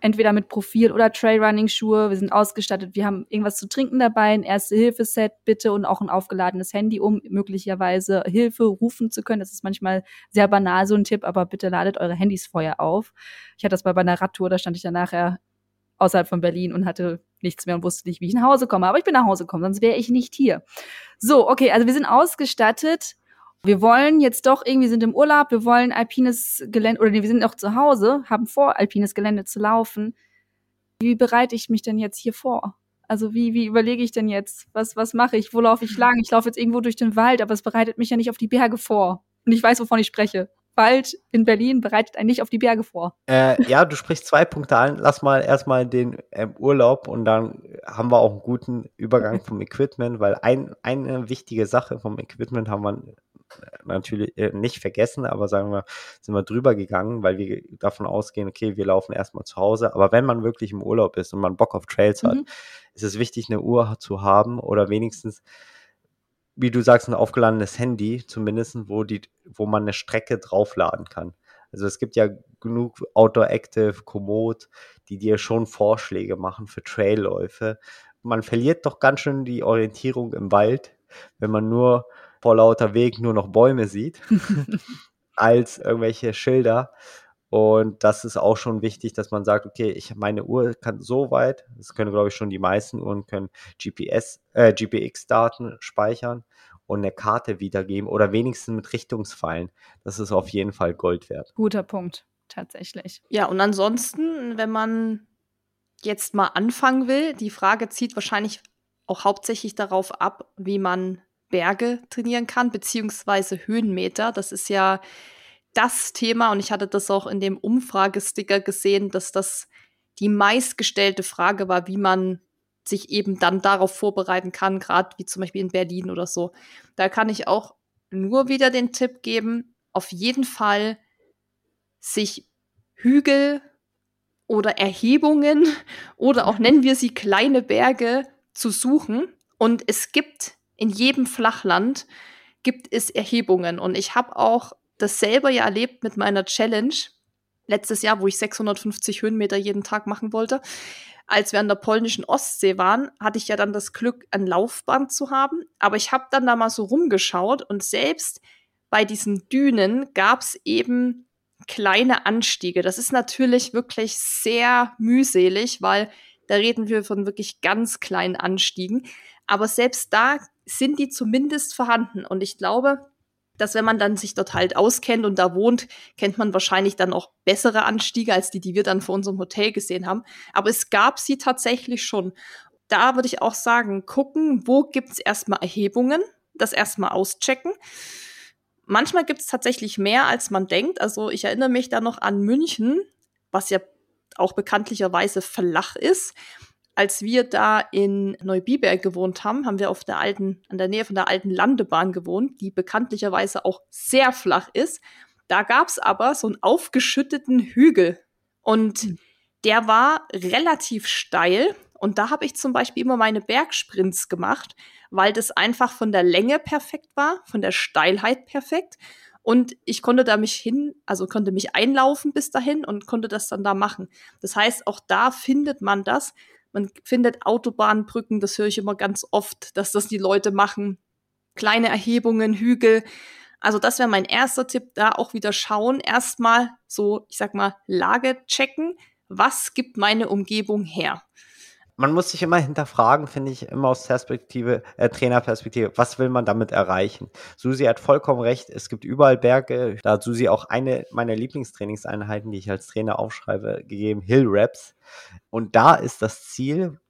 entweder mit Profil oder Trailrunning-Schuhe, wir sind ausgestattet, wir haben irgendwas zu trinken dabei, ein Erste-Hilfe-Set bitte und auch ein aufgeladenes Handy, um möglicherweise Hilfe rufen zu können. Das ist manchmal sehr banal, so ein Tipp, aber bitte ladet eure Handys vorher auf. Ich hatte das bei meiner Radtour, da stand ich dann nachher außerhalb von Berlin und hatte nichts mehr und wusste nicht, wie ich nach Hause komme. Aber ich bin nach Hause gekommen, sonst wäre ich nicht hier. So, okay, also wir sind ausgestattet. Wir wollen jetzt doch irgendwie sind im Urlaub, wir wollen alpines Gelände, oder nee, wir sind noch zu Hause, haben vor, alpines Gelände zu laufen. Wie bereite ich mich denn jetzt hier vor? Also wie, wie überlege ich denn jetzt? Was, was mache ich? Wo laufe ich lang? Ich laufe jetzt irgendwo durch den Wald, aber es bereitet mich ja nicht auf die Berge vor. Und ich weiß, wovon ich spreche. Wald in Berlin bereitet einen nicht auf die Berge vor. Äh, ja, du sprichst zwei Punkte an. Lass mal erstmal den äh, Urlaub und dann haben wir auch einen guten Übergang vom Equipment, weil ein, eine wichtige Sache vom Equipment haben wir natürlich äh, nicht vergessen, aber sagen wir, sind wir drüber gegangen, weil wir davon ausgehen, okay, wir laufen erstmal zu Hause. Aber wenn man wirklich im Urlaub ist und man Bock auf Trails mhm. hat, ist es wichtig, eine Uhr zu haben oder wenigstens wie du sagst, ein aufgeladenes Handy, zumindest, wo, die, wo man eine Strecke draufladen kann. Also es gibt ja genug Outdoor Active, Komoot, die dir schon Vorschläge machen für Trailläufe. Man verliert doch ganz schön die Orientierung im Wald, wenn man nur vor lauter Weg nur noch Bäume sieht, als irgendwelche Schilder. Und das ist auch schon wichtig, dass man sagt, okay, ich meine Uhr kann so weit, das können glaube ich schon die meisten Uhren können GPS, äh, GPX-Daten speichern und eine Karte wiedergeben oder wenigstens mit Richtungsfallen. Das ist auf jeden Fall Gold wert. Guter Punkt, tatsächlich. Ja, und ansonsten, wenn man jetzt mal anfangen will, die Frage zieht wahrscheinlich auch hauptsächlich darauf ab, wie man Berge trainieren kann, beziehungsweise Höhenmeter. Das ist ja das Thema und ich hatte das auch in dem Umfragesticker gesehen, dass das die meistgestellte Frage war, wie man sich eben dann darauf vorbereiten kann, gerade wie zum Beispiel in Berlin oder so. Da kann ich auch nur wieder den Tipp geben, auf jeden Fall sich Hügel oder Erhebungen oder auch nennen wir sie kleine Berge zu suchen. Und es gibt in jedem Flachland gibt es Erhebungen. Und ich habe auch das selber ja erlebt mit meiner Challenge letztes Jahr, wo ich 650 Höhenmeter jeden Tag machen wollte. Als wir an der polnischen Ostsee waren, hatte ich ja dann das Glück, ein Laufband zu haben. Aber ich habe dann da mal so rumgeschaut und selbst bei diesen Dünen gab es eben kleine Anstiege. Das ist natürlich wirklich sehr mühselig, weil da reden wir von wirklich ganz kleinen Anstiegen. Aber selbst da sind die zumindest vorhanden. Und ich glaube, dass wenn man dann sich dort halt auskennt und da wohnt, kennt man wahrscheinlich dann auch bessere Anstiege als die, die wir dann vor unserem Hotel gesehen haben. Aber es gab sie tatsächlich schon. Da würde ich auch sagen, gucken, wo gibt's erstmal Erhebungen, das erstmal auschecken. Manchmal gibt's tatsächlich mehr, als man denkt. Also ich erinnere mich da noch an München, was ja auch bekanntlicherweise flach ist als wir da in Neubiberg gewohnt haben, haben wir auf der alten, an der Nähe von der alten Landebahn gewohnt, die bekanntlicherweise auch sehr flach ist. Da gab es aber so einen aufgeschütteten Hügel und hm. der war relativ steil. Und da habe ich zum Beispiel immer meine Bergsprints gemacht, weil das einfach von der Länge perfekt war, von der Steilheit perfekt. Und ich konnte da mich hin, also konnte mich einlaufen bis dahin und konnte das dann da machen. Das heißt, auch da findet man das. Man findet Autobahnbrücken, das höre ich immer ganz oft, dass das die Leute machen, kleine Erhebungen, Hügel. Also das wäre mein erster Tipp, da auch wieder schauen. Erstmal so, ich sag mal, Lage checken. Was gibt meine Umgebung her? Man muss sich immer hinterfragen, finde ich, immer aus Perspektive, äh, Trainerperspektive, was will man damit erreichen? Susi hat vollkommen recht, es gibt überall Berge. Da hat Susi auch eine meiner Lieblingstrainingseinheiten, die ich als Trainer aufschreibe, gegeben, Hill Raps. Und da ist das Ziel,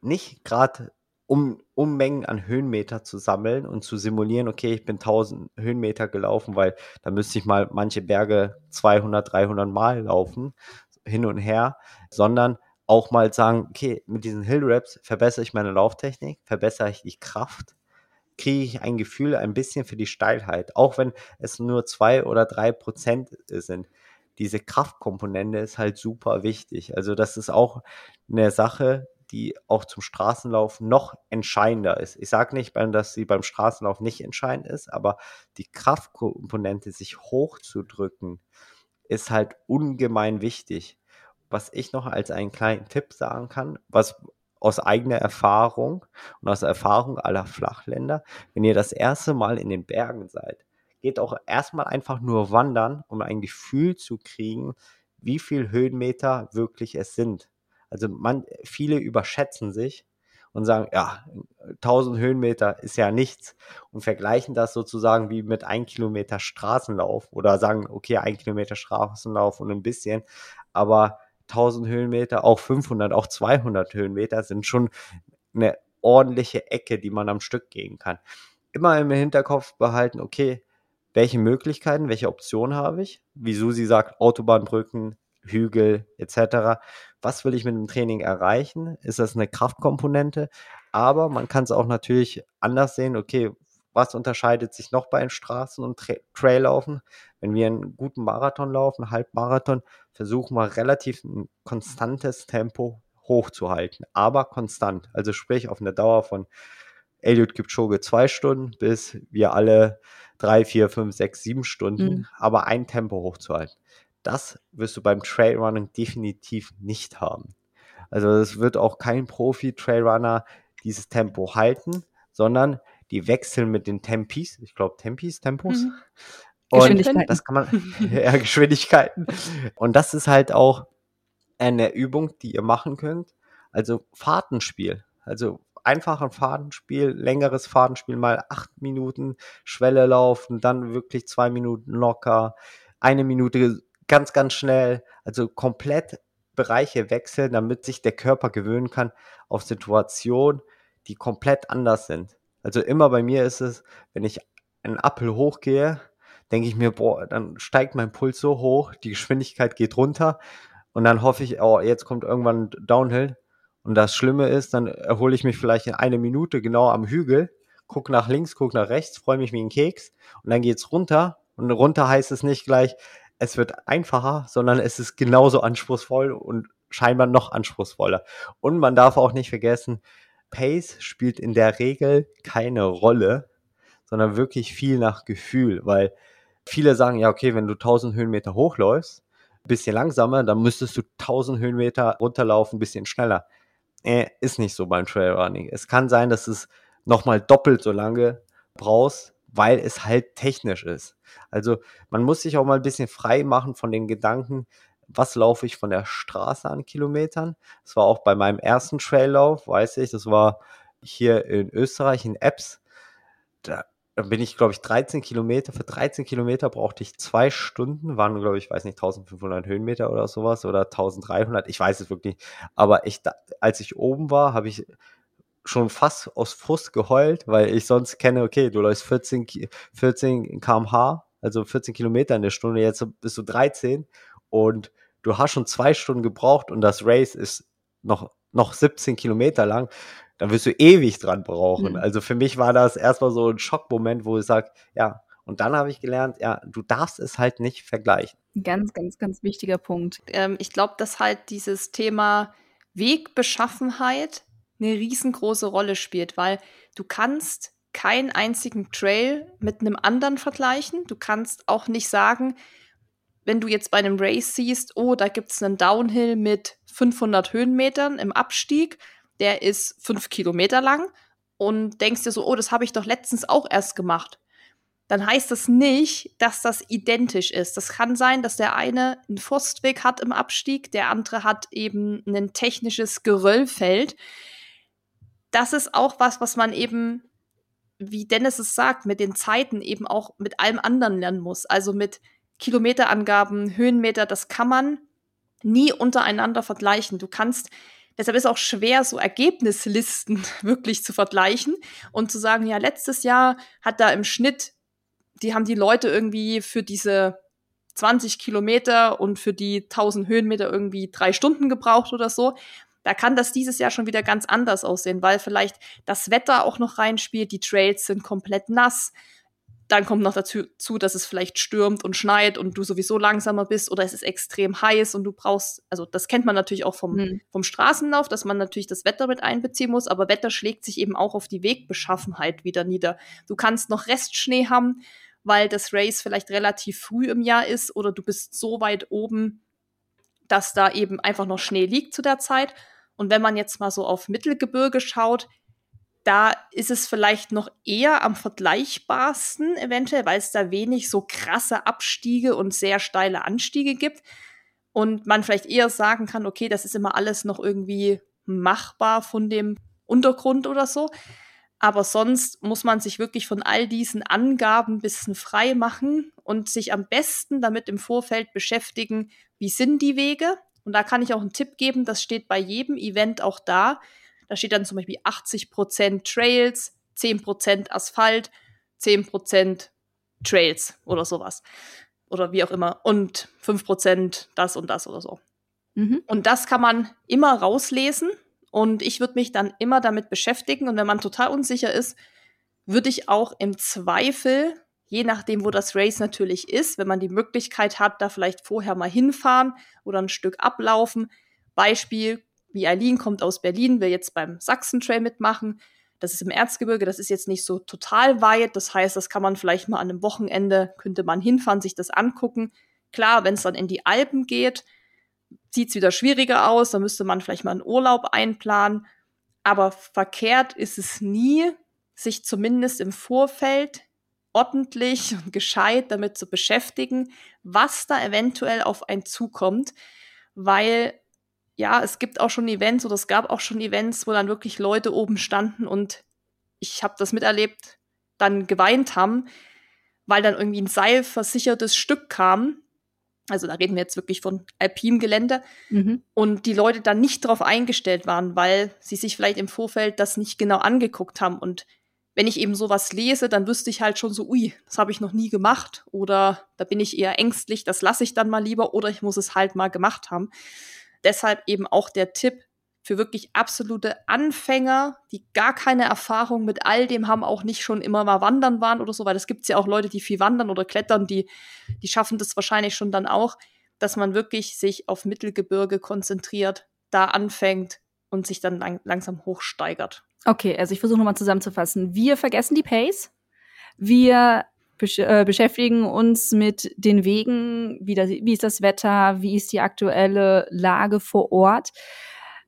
nicht gerade um, um Mengen an Höhenmeter zu sammeln und zu simulieren, okay, ich bin 1000 Höhenmeter gelaufen, weil da müsste ich mal manche Berge 200, 300 Mal laufen, hin und her, sondern auch mal sagen, okay, mit diesen Hill Raps verbessere ich meine Lauftechnik, verbessere ich die Kraft, kriege ich ein Gefühl ein bisschen für die Steilheit, auch wenn es nur zwei oder drei Prozent sind. Diese Kraftkomponente ist halt super wichtig. Also das ist auch eine Sache, die auch zum Straßenlauf noch entscheidender ist. Ich sage nicht, dass sie beim Straßenlauf nicht entscheidend ist, aber die Kraftkomponente, sich hochzudrücken, ist halt ungemein wichtig was ich noch als einen kleinen Tipp sagen kann, was aus eigener Erfahrung und aus Erfahrung aller Flachländer, wenn ihr das erste Mal in den Bergen seid, geht auch erstmal einfach nur wandern, um ein Gefühl zu kriegen, wie viel Höhenmeter wirklich es sind. Also man, viele überschätzen sich und sagen, ja, 1000 Höhenmeter ist ja nichts und vergleichen das sozusagen wie mit ein Kilometer Straßenlauf oder sagen, okay, ein Kilometer Straßenlauf und ein bisschen, aber 1000 Höhenmeter, auch 500, auch 200 Höhenmeter sind schon eine ordentliche Ecke, die man am Stück gehen kann. Immer im Hinterkopf behalten, okay, welche Möglichkeiten, welche Optionen habe ich? Wie Susi sagt, Autobahnbrücken, Hügel etc. Was will ich mit dem Training erreichen? Ist das eine Kraftkomponente? Aber man kann es auch natürlich anders sehen. Okay, was unterscheidet sich noch bei den Straßen- und Tra Traillaufen? Wenn wir einen guten Marathon laufen, Halbmarathon, versuchen wir relativ ein konstantes Tempo hochzuhalten, aber konstant. Also sprich auf eine Dauer von Eliud Kipchoge zwei Stunden bis wir alle drei, vier, fünf, sechs, sieben Stunden, mhm. aber ein Tempo hochzuhalten. Das wirst du beim Trailrunning definitiv nicht haben. Also es wird auch kein Profi-Trailrunner dieses Tempo halten, sondern die wechseln mit den Tempis, ich glaube Tempis, Tempos. Mhm. Und das kann man, ja, Geschwindigkeiten. Und das ist halt auch eine Übung, die ihr machen könnt. Also Fahrtenspiel. Also einfach ein Fadenspiel, längeres Fadenspiel, mal acht Minuten Schwelle laufen, dann wirklich zwei Minuten locker, eine Minute ganz, ganz schnell. Also komplett Bereiche wechseln, damit sich der Körper gewöhnen kann auf Situationen, die komplett anders sind. Also immer bei mir ist es, wenn ich einen Apfel hochgehe, denke ich mir, boah, dann steigt mein Puls so hoch, die Geschwindigkeit geht runter und dann hoffe ich, oh, jetzt kommt irgendwann Downhill. Und das Schlimme ist, dann erhole ich mich vielleicht in eine Minute genau am Hügel, gucke nach links, gucke nach rechts, freue mich wie ein Keks und dann geht's runter. Und runter heißt es nicht gleich, es wird einfacher, sondern es ist genauso anspruchsvoll und scheinbar noch anspruchsvoller. Und man darf auch nicht vergessen, Pace spielt in der Regel keine Rolle, sondern wirklich viel nach Gefühl, weil viele sagen, ja, okay, wenn du 1000 Höhenmeter hochläufst, ein bisschen langsamer, dann müsstest du 1000 Höhenmeter runterlaufen, ein bisschen schneller. Äh, ist nicht so beim Trailrunning. Es kann sein, dass es nochmal doppelt so lange brauchst, weil es halt technisch ist. Also man muss sich auch mal ein bisschen frei machen von den Gedanken, was laufe ich von der Straße an Kilometern. Das war auch bei meinem ersten Traillauf, weiß ich, das war hier in Österreich, in Apps. Da, da bin ich, glaube ich, 13 Kilometer. Für 13 Kilometer brauchte ich zwei Stunden, waren, glaube ich, weiß nicht, 1500 Höhenmeter oder sowas oder 1300, ich weiß es wirklich nicht. Aber ich, als ich oben war, habe ich schon fast aus Frust geheult, weil ich sonst kenne, okay, du läufst 14, 14 kmh, also 14 Kilometer in der Stunde, jetzt bist du 13 und du hast schon zwei Stunden gebraucht und das Race ist noch, noch 17 Kilometer lang, dann wirst du ewig dran brauchen. Mhm. Also für mich war das erstmal so ein Schockmoment, wo ich sage, ja, und dann habe ich gelernt, ja, du darfst es halt nicht vergleichen. Ganz, ganz, ganz wichtiger Punkt. Ähm, ich glaube, dass halt dieses Thema Wegbeschaffenheit eine riesengroße Rolle spielt, weil du kannst keinen einzigen Trail mit einem anderen vergleichen. Du kannst auch nicht sagen, wenn du jetzt bei einem Race siehst, oh, da gibt es einen Downhill mit 500 Höhenmetern im Abstieg, der ist fünf Kilometer lang und denkst dir so, oh, das habe ich doch letztens auch erst gemacht, dann heißt das nicht, dass das identisch ist. Das kann sein, dass der eine einen Forstweg hat im Abstieg, der andere hat eben ein technisches Geröllfeld. Das ist auch was, was man eben, wie Dennis es sagt, mit den Zeiten eben auch mit allem anderen lernen muss. Also mit Kilometerangaben, Höhenmeter, das kann man nie untereinander vergleichen. Du kannst Deshalb ist auch schwer, so Ergebnislisten wirklich zu vergleichen und zu sagen, ja, letztes Jahr hat da im Schnitt die haben die Leute irgendwie für diese 20 Kilometer und für die 1000 Höhenmeter irgendwie drei Stunden gebraucht oder so. Da kann das dieses Jahr schon wieder ganz anders aussehen, weil vielleicht das Wetter auch noch reinspielt, die Trails sind komplett nass. Dann kommt noch dazu, dass es vielleicht stürmt und schneit und du sowieso langsamer bist oder es ist extrem heiß und du brauchst, also das kennt man natürlich auch vom, hm. vom Straßenlauf, dass man natürlich das Wetter mit einbeziehen muss, aber Wetter schlägt sich eben auch auf die Wegbeschaffenheit wieder nieder. Du kannst noch Restschnee haben, weil das Race vielleicht relativ früh im Jahr ist oder du bist so weit oben, dass da eben einfach noch Schnee liegt zu der Zeit. Und wenn man jetzt mal so auf Mittelgebirge schaut, da ist es vielleicht noch eher am vergleichbarsten eventuell, weil es da wenig so krasse Abstiege und sehr steile Anstiege gibt. Und man vielleicht eher sagen kann, okay, das ist immer alles noch irgendwie machbar von dem Untergrund oder so. Aber sonst muss man sich wirklich von all diesen Angaben ein bisschen frei machen und sich am besten damit im Vorfeld beschäftigen, wie sind die Wege. Und da kann ich auch einen Tipp geben, das steht bei jedem Event auch da. Da steht dann zum Beispiel 80% Trails, 10% Asphalt, 10% Trails oder sowas. Oder wie auch immer. Und 5% das und das oder so. Mhm. Und das kann man immer rauslesen und ich würde mich dann immer damit beschäftigen. Und wenn man total unsicher ist, würde ich auch im Zweifel, je nachdem, wo das Race natürlich ist, wenn man die Möglichkeit hat, da vielleicht vorher mal hinfahren oder ein Stück ablaufen. Beispiel, wie Eileen kommt aus Berlin, will jetzt beim Sachsen-Trail mitmachen. Das ist im Erzgebirge, das ist jetzt nicht so total weit. Das heißt, das kann man vielleicht mal an einem Wochenende, könnte man hinfahren, sich das angucken. Klar, wenn es dann in die Alpen geht, sieht's wieder schwieriger aus, da müsste man vielleicht mal einen Urlaub einplanen. Aber verkehrt ist es nie, sich zumindest im Vorfeld ordentlich und gescheit damit zu beschäftigen, was da eventuell auf einen zukommt, weil ja, es gibt auch schon Events oder es gab auch schon Events, wo dann wirklich Leute oben standen und ich habe das miterlebt, dann geweint haben, weil dann irgendwie ein seilversichertes Stück kam also da reden wir jetzt wirklich von alpinem Gelände. Mhm. Und die Leute dann nicht darauf eingestellt waren, weil sie sich vielleicht im Vorfeld das nicht genau angeguckt haben. Und wenn ich eben sowas lese, dann wüsste ich halt schon so, ui, das habe ich noch nie gemacht. Oder da bin ich eher ängstlich, das lasse ich dann mal lieber. Oder ich muss es halt mal gemacht haben. Deshalb eben auch der Tipp, für wirklich absolute Anfänger, die gar keine Erfahrung mit all dem haben, auch nicht schon immer mal wandern waren oder so, weil es gibt ja auch Leute, die viel wandern oder klettern, die, die schaffen das wahrscheinlich schon dann auch, dass man wirklich sich auf Mittelgebirge konzentriert, da anfängt und sich dann lang langsam hochsteigert. Okay, also ich versuche nochmal zusammenzufassen. Wir vergessen die Pace. Wir besch äh, beschäftigen uns mit den Wegen, wie, das, wie ist das Wetter, wie ist die aktuelle Lage vor Ort.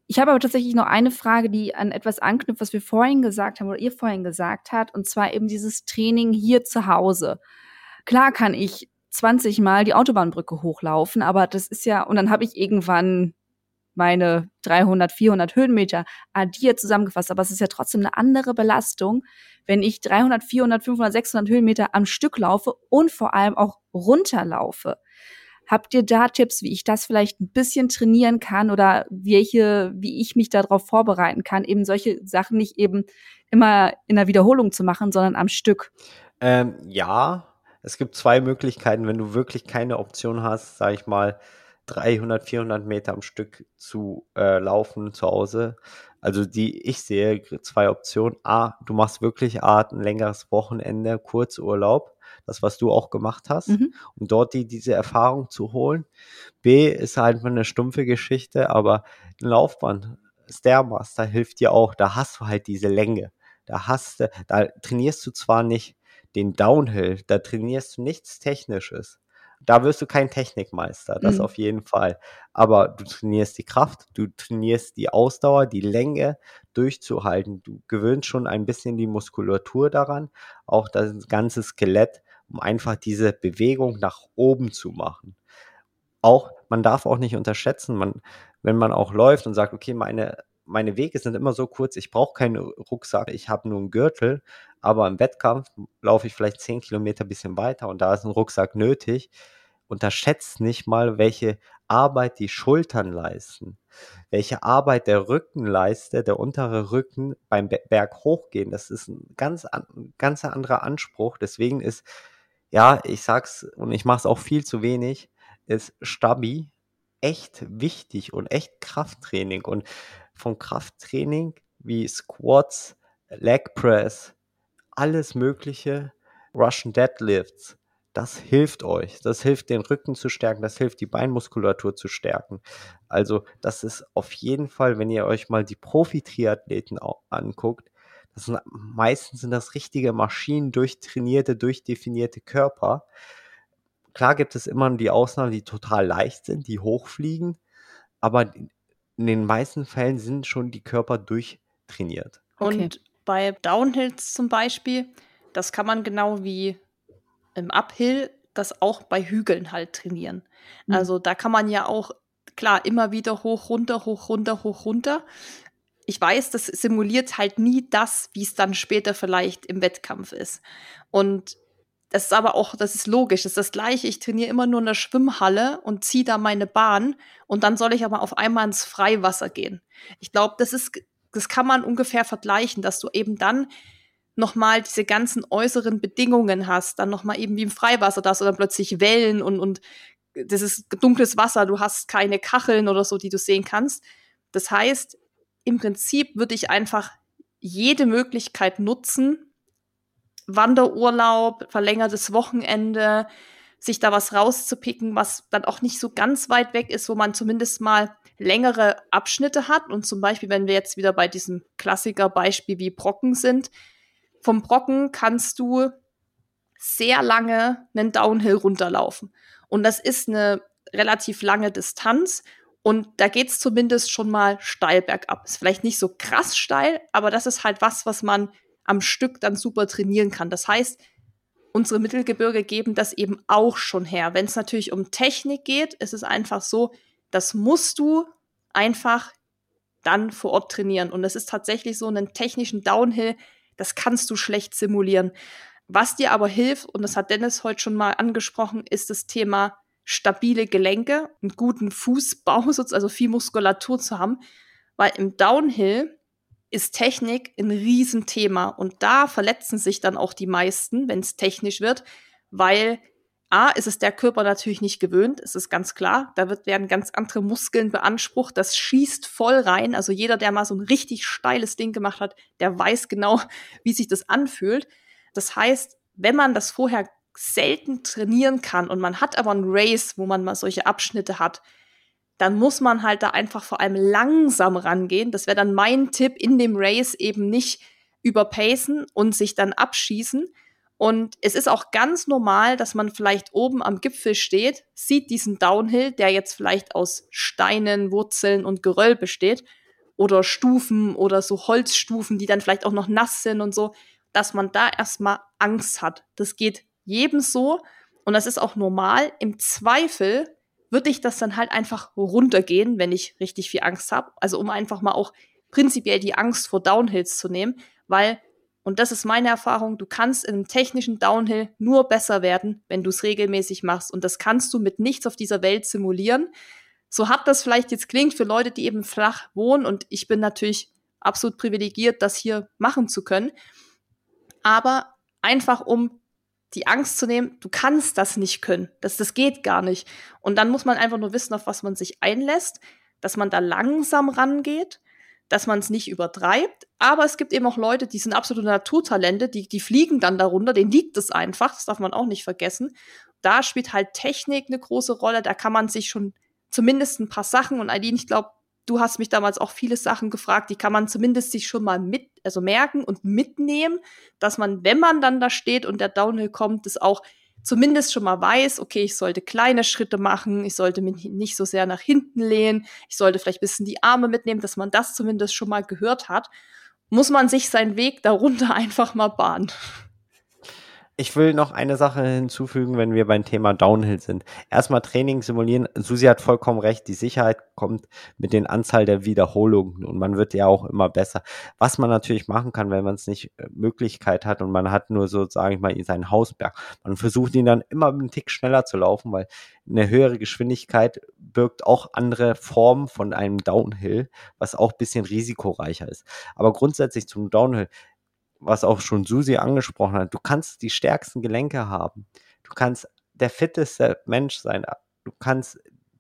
Ich habe aber tatsächlich noch eine Frage, die an etwas anknüpft, was wir vorhin gesagt haben oder ihr vorhin gesagt habt, und zwar eben dieses Training hier zu Hause. Klar kann ich 20 Mal die Autobahnbrücke hochlaufen, aber das ist ja, und dann habe ich irgendwann meine 300, 400 Höhenmeter addiert zusammengefasst, aber es ist ja trotzdem eine andere Belastung, wenn ich 300, 400, 500, 600 Höhenmeter am Stück laufe und vor allem auch runterlaufe. Habt ihr da Tipps, wie ich das vielleicht ein bisschen trainieren kann oder welche, wie ich mich darauf vorbereiten kann, eben solche Sachen nicht eben immer in der Wiederholung zu machen, sondern am Stück? Ähm, ja, es gibt zwei Möglichkeiten, wenn du wirklich keine Option hast, sag ich mal, 300, 400 Meter am Stück zu äh, laufen zu Hause. Also die ich sehe zwei Optionen. A, du machst wirklich A, ein längeres Wochenende, Kurzurlaub das, was du auch gemacht hast, mhm. um dort die, diese Erfahrung zu holen. B ist halt eine stumpfe Geschichte, aber ein Laufband, Stairmaster hilft dir auch, da hast du halt diese Länge. Da hast du, da trainierst du zwar nicht den Downhill, da trainierst du nichts Technisches, Da wirst du kein Technikmeister, das mhm. auf jeden Fall. Aber du trainierst die Kraft, du trainierst die Ausdauer, die Länge durchzuhalten. Du gewöhnst schon ein bisschen die Muskulatur daran, auch das ganze Skelett, um einfach diese Bewegung nach oben zu machen. Auch, man darf auch nicht unterschätzen, man, wenn man auch läuft und sagt, okay, meine meine Wege sind immer so kurz, ich brauche keinen Rucksack, ich habe nur einen Gürtel, aber im Wettkampf laufe ich vielleicht zehn Kilometer ein bisschen weiter und da ist ein Rucksack nötig. Unterschätzt nicht mal, welche Arbeit die Schultern leisten, welche Arbeit der Rücken leistet, der untere Rücken beim Berg hochgehen. Das ist ein ganz, ganz anderer Anspruch. Deswegen ist, ja, ich sag's und ich mache es auch viel zu wenig, ist Stabi echt wichtig und echt Krafttraining. Und von Krafttraining wie Squats, Leg Press, alles Mögliche, Russian Deadlifts. Das hilft euch. Das hilft den Rücken zu stärken. Das hilft die Beinmuskulatur zu stärken. Also das ist auf jeden Fall, wenn ihr euch mal die Profi-Triathleten anguckt, das sind, meistens sind das richtige Maschinen, durchtrainierte, durchdefinierte Körper. Klar gibt es immer die Ausnahmen, die total leicht sind, die hochfliegen, aber in den meisten Fällen sind schon die Körper durchtrainiert. Okay. Und bei Downhills zum Beispiel, das kann man genau wie im Uphill das auch bei Hügeln halt trainieren. Mhm. Also da kann man ja auch, klar, immer wieder hoch, runter, hoch, runter, hoch, runter. Ich weiß, das simuliert halt nie das, wie es dann später vielleicht im Wettkampf ist. Und das ist aber auch, das ist logisch, das ist das Gleiche. Ich trainiere immer nur in der Schwimmhalle und ziehe da meine Bahn und dann soll ich aber auf einmal ins Freiwasser gehen. Ich glaube, das ist, das kann man ungefähr vergleichen, dass du eben dann nochmal diese ganzen äußeren Bedingungen hast, dann nochmal eben wie im Freiwasser das oder plötzlich Wellen und, und das ist dunkles Wasser, du hast keine Kacheln oder so, die du sehen kannst. Das heißt, im Prinzip würde ich einfach jede Möglichkeit nutzen, Wanderurlaub, verlängertes Wochenende, sich da was rauszupicken, was dann auch nicht so ganz weit weg ist, wo man zumindest mal längere Abschnitte hat. Und zum Beispiel, wenn wir jetzt wieder bei diesem Klassiker-Beispiel wie Brocken sind, vom Brocken kannst du sehr lange einen Downhill runterlaufen. Und das ist eine relativ lange Distanz. Und da geht's zumindest schon mal steil bergab. Ist vielleicht nicht so krass steil, aber das ist halt was, was man am Stück dann super trainieren kann. Das heißt, unsere Mittelgebirge geben das eben auch schon her. Wenn es natürlich um Technik geht, ist es einfach so, das musst du einfach dann vor Ort trainieren. Und es ist tatsächlich so einen technischen Downhill, das kannst du schlecht simulieren. Was dir aber hilft, und das hat Dennis heute schon mal angesprochen, ist das Thema stabile Gelenke, einen guten Fußbau, also viel Muskulatur zu haben. Weil im Downhill ist Technik ein Riesenthema. Und da verletzen sich dann auch die meisten, wenn es technisch wird, weil A, ist es der Körper natürlich nicht gewöhnt, es ist ganz klar. Da wird, werden ganz andere Muskeln beansprucht. Das schießt voll rein. Also jeder, der mal so ein richtig steiles Ding gemacht hat, der weiß genau, wie sich das anfühlt. Das heißt, wenn man das vorher selten trainieren kann und man hat aber ein Race, wo man mal solche Abschnitte hat, dann muss man halt da einfach vor allem langsam rangehen. Das wäre dann mein Tipp in dem Race eben nicht überpacen und sich dann abschießen. Und es ist auch ganz normal, dass man vielleicht oben am Gipfel steht, sieht diesen Downhill, der jetzt vielleicht aus Steinen, Wurzeln und Geröll besteht oder Stufen oder so Holzstufen, die dann vielleicht auch noch nass sind und so, dass man da erstmal Angst hat. Das geht jedem so und das ist auch normal. Im Zweifel würde ich das dann halt einfach runtergehen, wenn ich richtig viel Angst habe. Also um einfach mal auch prinzipiell die Angst vor Downhills zu nehmen, weil, und das ist meine Erfahrung, du kannst in einem technischen Downhill nur besser werden, wenn du es regelmäßig machst. Und das kannst du mit nichts auf dieser Welt simulieren. So hart das vielleicht jetzt klingt für Leute, die eben flach wohnen, und ich bin natürlich absolut privilegiert, das hier machen zu können. Aber einfach um die Angst zu nehmen, du kannst das nicht können. Das, das geht gar nicht. Und dann muss man einfach nur wissen, auf was man sich einlässt, dass man da langsam rangeht, dass man es nicht übertreibt. Aber es gibt eben auch Leute, die sind absolute Naturtalente, die, die fliegen dann darunter, denen liegt es einfach, das darf man auch nicht vergessen. Da spielt halt Technik eine große Rolle, da kann man sich schon zumindest ein paar Sachen, und Eileen, ich glaube, du hast mich damals auch viele Sachen gefragt, die kann man zumindest sich schon mal mit, also merken und mitnehmen, dass man, wenn man dann da steht und der Downhill kommt, das auch zumindest schon mal weiß, okay, ich sollte kleine Schritte machen, ich sollte mich nicht so sehr nach hinten lehnen, ich sollte vielleicht ein bisschen die Arme mitnehmen, dass man das zumindest schon mal gehört hat, muss man sich seinen Weg darunter einfach mal bahnen. Ich will noch eine Sache hinzufügen, wenn wir beim Thema Downhill sind. Erstmal Training simulieren. Susi hat vollkommen recht. Die Sicherheit kommt mit den Anzahl der Wiederholungen und man wird ja auch immer besser. Was man natürlich machen kann, wenn man es nicht äh, Möglichkeit hat und man hat nur so, sage ich mal, seinen Hausberg. Man versucht ihn dann immer einen Tick schneller zu laufen, weil eine höhere Geschwindigkeit birgt auch andere Formen von einem Downhill, was auch bisschen risikoreicher ist. Aber grundsätzlich zum Downhill was auch schon Susi angesprochen hat, du kannst die stärksten Gelenke haben. Du kannst der fitteste Mensch sein. Du kannst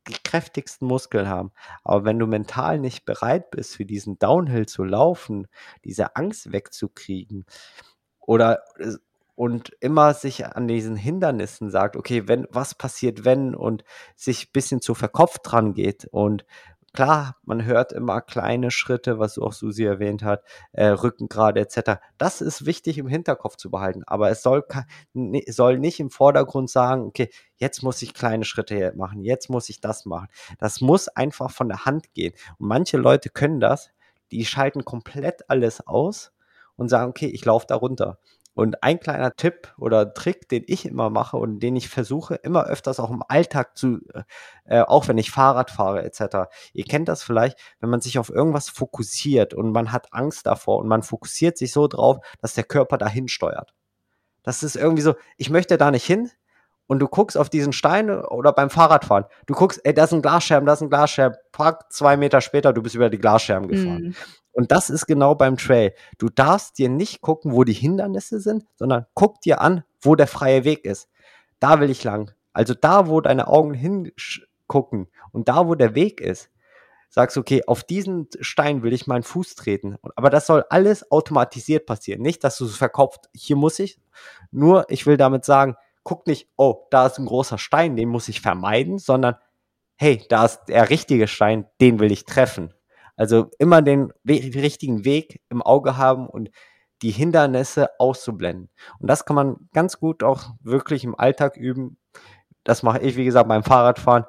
die kräftigsten Muskeln haben. Aber wenn du mental nicht bereit bist, für diesen Downhill zu laufen, diese Angst wegzukriegen oder und immer sich an diesen Hindernissen sagt, okay, wenn was passiert, wenn und sich ein bisschen zu verkopft dran geht und Klar, man hört immer kleine Schritte, was auch Susi erwähnt hat, äh, Rückengrade etc. Das ist wichtig im Hinterkopf zu behalten, aber es soll, soll nicht im Vordergrund sagen, okay, jetzt muss ich kleine Schritte machen, jetzt muss ich das machen. Das muss einfach von der Hand gehen. Und manche Leute können das, die schalten komplett alles aus und sagen, okay, ich laufe da runter. Und ein kleiner Tipp oder Trick, den ich immer mache und den ich versuche immer öfters auch im Alltag zu, äh, auch wenn ich Fahrrad fahre etc. Ihr kennt das vielleicht, wenn man sich auf irgendwas fokussiert und man hat Angst davor und man fokussiert sich so drauf, dass der Körper dahin steuert. Das ist irgendwie so, ich möchte da nicht hin, und du guckst auf diesen Stein oder beim Fahrradfahren, du guckst, ey, da ist ein Glasscherben, da ist ein Glasscherben, pack zwei Meter später, du bist über die Glasscherben gefahren. Mm. Und das ist genau beim Trail. Du darfst dir nicht gucken, wo die Hindernisse sind, sondern guck dir an, wo der freie Weg ist. Da will ich lang. Also da, wo deine Augen hingucken und da, wo der Weg ist, sagst du, okay, auf diesen Stein will ich meinen Fuß treten. Aber das soll alles automatisiert passieren. Nicht, dass du es verkopft, hier muss ich. Nur, ich will damit sagen, guck nicht, oh, da ist ein großer Stein, den muss ich vermeiden, sondern hey, da ist der richtige Stein, den will ich treffen. Also immer den we richtigen Weg im Auge haben und die Hindernisse auszublenden. Und das kann man ganz gut auch wirklich im Alltag üben. Das mache ich, wie gesagt, beim Fahrradfahren.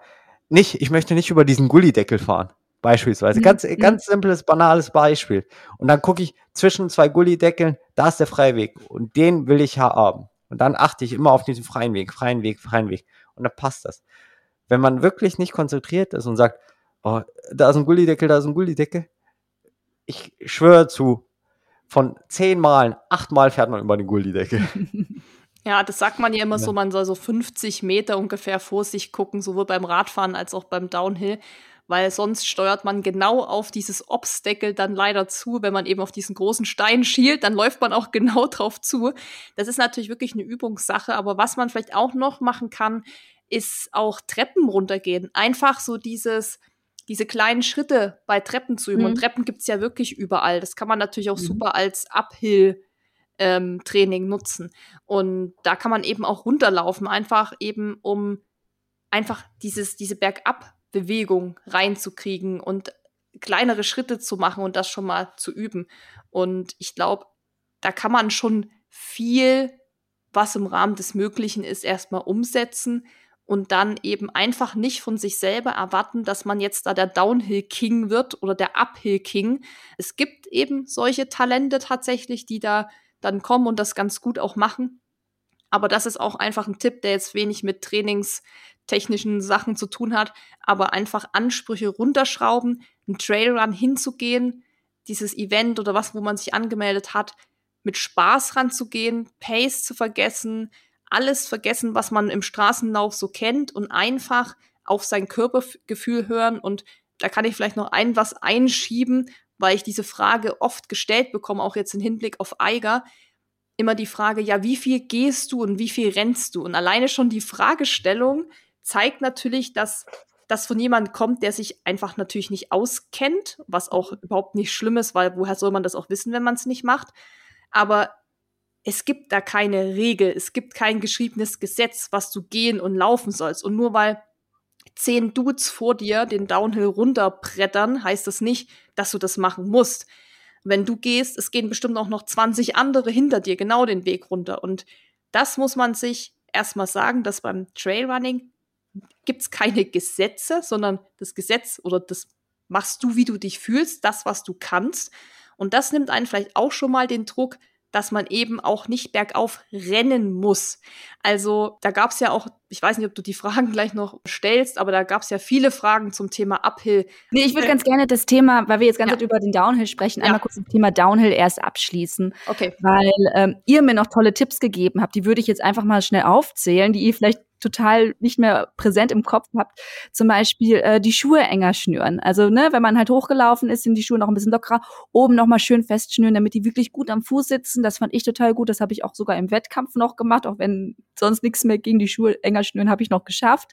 Nicht, ich möchte nicht über diesen Gullideckel fahren. Beispielsweise. Mhm. Ganz, ganz simples, banales Beispiel. Und dann gucke ich zwischen zwei Gullideckeln, da ist der freie Weg. Und den will ich haben. Und dann achte ich immer auf diesen freien Weg, freien Weg, freien Weg. Und dann passt das. Wenn man wirklich nicht konzentriert ist und sagt, oh, da ist ein Gullideckel, da ist ein Gullideckel. Ich schwöre zu, von zehn Malen, acht Mal fährt man über den Gullideckel. Ja, das sagt man ja immer ja. so, man soll so 50 Meter ungefähr vor sich gucken, sowohl beim Radfahren als auch beim Downhill, weil sonst steuert man genau auf dieses Obstacle dann leider zu. Wenn man eben auf diesen großen Stein schielt, dann läuft man auch genau drauf zu. Das ist natürlich wirklich eine Übungssache, aber was man vielleicht auch noch machen kann, ist auch Treppen runtergehen. Einfach so dieses, diese kleinen Schritte bei Treppen zu üben. Mhm. Und Treppen gibt's ja wirklich überall. Das kann man natürlich auch mhm. super als Uphill ähm, Training nutzen. Und da kann man eben auch runterlaufen, einfach eben um einfach dieses, diese Bergab-Bewegung reinzukriegen und kleinere Schritte zu machen und das schon mal zu üben. Und ich glaube, da kann man schon viel, was im Rahmen des Möglichen ist, erstmal umsetzen und dann eben einfach nicht von sich selber erwarten, dass man jetzt da der Downhill King wird oder der Uphill King. Es gibt eben solche Talente tatsächlich, die da dann kommen und das ganz gut auch machen. Aber das ist auch einfach ein Tipp, der jetzt wenig mit trainingstechnischen Sachen zu tun hat, aber einfach Ansprüche runterschrauben, einen Trailrun hinzugehen, dieses Event oder was, wo man sich angemeldet hat, mit Spaß ranzugehen, Pace zu vergessen, alles vergessen, was man im Straßenlauf so kennt und einfach auf sein Körpergefühl hören. Und da kann ich vielleicht noch ein was einschieben, weil ich diese Frage oft gestellt bekomme, auch jetzt im Hinblick auf Eiger. Immer die Frage, ja, wie viel gehst du und wie viel rennst du? Und alleine schon die Fragestellung zeigt natürlich, dass das von jemandem kommt, der sich einfach natürlich nicht auskennt, was auch überhaupt nicht schlimm ist, weil woher soll man das auch wissen, wenn man es nicht macht? Aber es gibt da keine Regel, es gibt kein geschriebenes Gesetz, was du gehen und laufen sollst. Und nur weil zehn Dudes vor dir den Downhill runterbrettern, heißt das nicht, dass du das machen musst. Wenn du gehst, es gehen bestimmt auch noch 20 andere hinter dir genau den Weg runter. Und das muss man sich erstmal sagen, dass beim Trailrunning gibt es keine Gesetze, sondern das Gesetz oder das machst du, wie du dich fühlst, das, was du kannst. Und das nimmt einen vielleicht auch schon mal den Druck, dass man eben auch nicht bergauf rennen muss. Also da gab es ja auch, ich weiß nicht, ob du die Fragen gleich noch stellst, aber da gab es ja viele Fragen zum Thema Uphill. Nee, ich würde ganz gerne das Thema, weil wir jetzt ganz ja. über den Downhill sprechen, ja. einmal kurz das Thema Downhill erst abschließen. Okay. Weil ähm, ihr mir noch tolle Tipps gegeben habt, die würde ich jetzt einfach mal schnell aufzählen, die ihr vielleicht total nicht mehr präsent im Kopf habt, zum Beispiel äh, die Schuhe enger schnüren. Also, ne, wenn man halt hochgelaufen ist, sind die Schuhe noch ein bisschen lockerer, oben noch mal schön festschnüren, damit die wirklich gut am Fuß sitzen. Das fand ich total gut. Das habe ich auch sogar im Wettkampf noch gemacht, auch wenn sonst nichts mehr gegen die Schuhe enger schnüren, habe ich noch geschafft.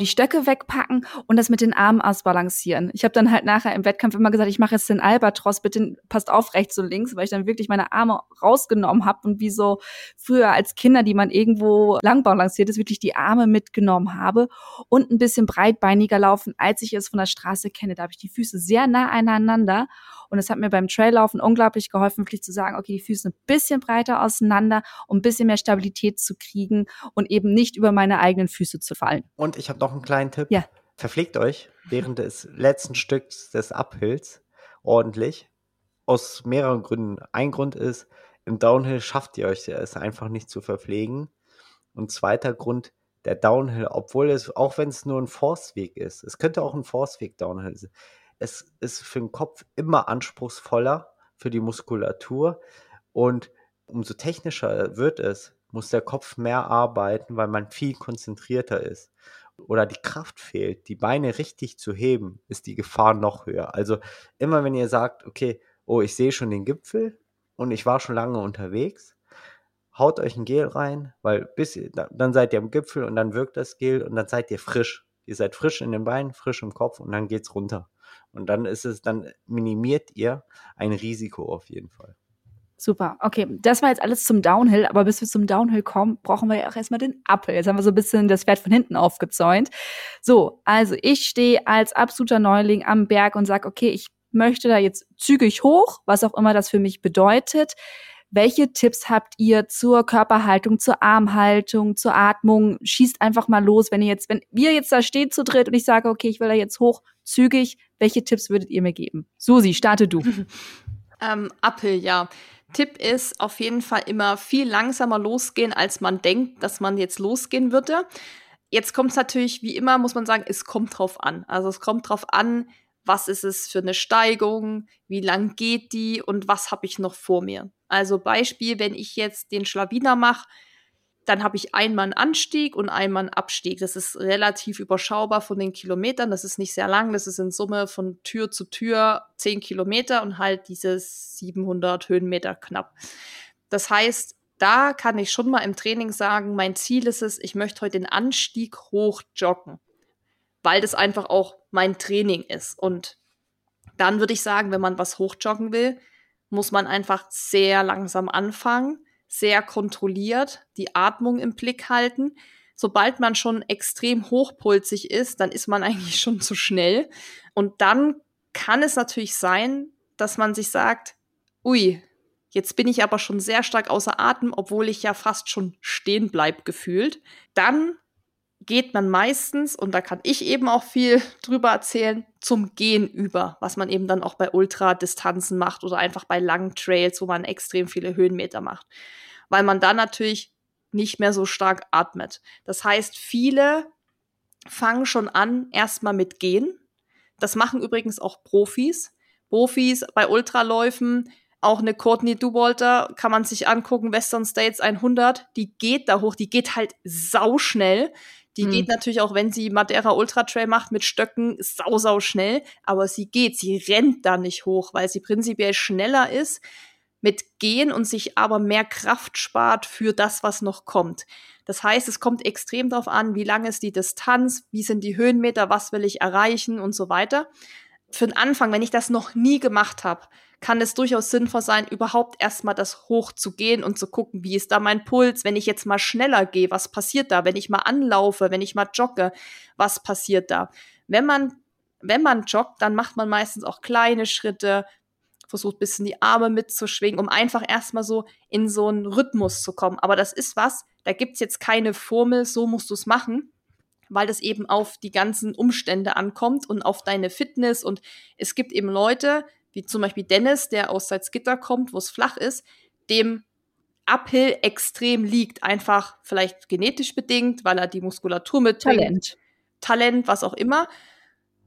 Die Stöcke wegpacken und das mit den Armen ausbalancieren. Ich habe dann halt nachher im Wettkampf immer gesagt, ich mache jetzt den Albatros, bitte passt auf rechts und links, weil ich dann wirklich meine Arme rausgenommen habe und wie so früher als Kinder, die man irgendwo lang balanciert ist, wirklich die die Arme mitgenommen habe und ein bisschen breitbeiniger laufen, als ich es von der Straße kenne. Da habe ich die Füße sehr nah aneinander und es hat mir beim Traillaufen unglaublich geholfen, wirklich zu sagen, okay, die Füße ein bisschen breiter auseinander, um ein bisschen mehr Stabilität zu kriegen und eben nicht über meine eigenen Füße zu fallen. Und ich habe noch einen kleinen Tipp. Ja. Verpflegt euch während des letzten Stücks des Uphills ordentlich. Aus mehreren Gründen. Ein Grund ist, im Downhill schafft ihr euch es einfach nicht zu verpflegen. Und zweiter Grund, der Downhill, obwohl es, auch wenn es nur ein Forstweg ist, es könnte auch ein Forstweg Downhill sein, es ist für den Kopf immer anspruchsvoller, für die Muskulatur und umso technischer wird es, muss der Kopf mehr arbeiten, weil man viel konzentrierter ist. Oder die Kraft fehlt, die Beine richtig zu heben, ist die Gefahr noch höher. Also immer wenn ihr sagt, okay, oh, ich sehe schon den Gipfel und ich war schon lange unterwegs, haut euch ein Gel rein, weil bis dann seid ihr am Gipfel und dann wirkt das Gel und dann seid ihr frisch. Ihr seid frisch in den Beinen, frisch im Kopf und dann geht's runter. Und dann ist es, dann minimiert ihr ein Risiko auf jeden Fall. Super, okay. Das war jetzt alles zum Downhill, aber bis wir zum Downhill kommen, brauchen wir ja auch erstmal den Uphill. Jetzt haben wir so ein bisschen das Pferd von hinten aufgezäunt. So, also ich stehe als absoluter Neuling am Berg und sage, okay, ich möchte da jetzt zügig hoch, was auch immer das für mich bedeutet. Welche Tipps habt ihr zur Körperhaltung, zur Armhaltung, zur Atmung? Schießt einfach mal los, wenn ihr jetzt, wenn wir jetzt da steht zu dritt und ich sage, okay, ich will da jetzt hoch, zügig, welche Tipps würdet ihr mir geben? Susi, starte du. ähm, Appel, ja. Tipp ist auf jeden Fall immer viel langsamer losgehen, als man denkt, dass man jetzt losgehen würde. Jetzt kommt es natürlich, wie immer, muss man sagen, es kommt drauf an. Also es kommt drauf an, was ist es für eine Steigung, wie lang geht die und was habe ich noch vor mir. Also Beispiel, wenn ich jetzt den Schlawiner mache, dann habe ich einmal einen Anstieg und einmal einen Abstieg. Das ist relativ überschaubar von den Kilometern. Das ist nicht sehr lang. Das ist in Summe von Tür zu Tür 10 Kilometer und halt dieses 700 Höhenmeter knapp. Das heißt, da kann ich schon mal im Training sagen, mein Ziel ist es, ich möchte heute den Anstieg hoch joggen, weil das einfach auch mein Training ist. Und dann würde ich sagen, wenn man was hochjoggen will, muss man einfach sehr langsam anfangen, sehr kontrolliert, die Atmung im Blick halten. Sobald man schon extrem hochpulsig ist, dann ist man eigentlich schon zu schnell. Und dann kann es natürlich sein, dass man sich sagt, ui, jetzt bin ich aber schon sehr stark außer Atem, obwohl ich ja fast schon stehen bleib gefühlt. Dann geht man meistens, und da kann ich eben auch viel drüber erzählen, zum Gehen über, was man eben dann auch bei Ultradistanzen macht oder einfach bei langen Trails, wo man extrem viele Höhenmeter macht. Weil man dann natürlich nicht mehr so stark atmet. Das heißt, viele fangen schon an, erstmal mit Gehen. Das machen übrigens auch Profis. Profis bei Ultraläufen, auch eine Courtney Duwalter kann man sich angucken, Western States 100, die geht da hoch, die geht halt sauschnell. Die mhm. geht natürlich auch, wenn sie Madeira Ultra Trail macht mit Stöcken, sau, sau schnell. Aber sie geht, sie rennt da nicht hoch, weil sie prinzipiell schneller ist mit Gehen und sich aber mehr Kraft spart für das, was noch kommt. Das heißt, es kommt extrem darauf an, wie lang ist die Distanz, wie sind die Höhenmeter, was will ich erreichen und so weiter. Für den Anfang, wenn ich das noch nie gemacht habe, kann es durchaus sinnvoll sein, überhaupt erstmal das hoch zu gehen und zu gucken, wie ist da mein Puls, wenn ich jetzt mal schneller gehe, was passiert da, wenn ich mal anlaufe, wenn ich mal jogge, was passiert da. Wenn man wenn man joggt, dann macht man meistens auch kleine Schritte, versucht ein bisschen die Arme mitzuschwingen, um einfach erstmal so in so einen Rhythmus zu kommen. Aber das ist was, da gibt's jetzt keine Formel, so musst du es machen, weil das eben auf die ganzen Umstände ankommt und auf deine Fitness. Und es gibt eben Leute, wie zum Beispiel Dennis, der aus Salzgitter kommt, wo es flach ist, dem Uphill extrem liegt. Einfach vielleicht genetisch bedingt, weil er die Muskulatur mit Talent. Talent, was auch immer.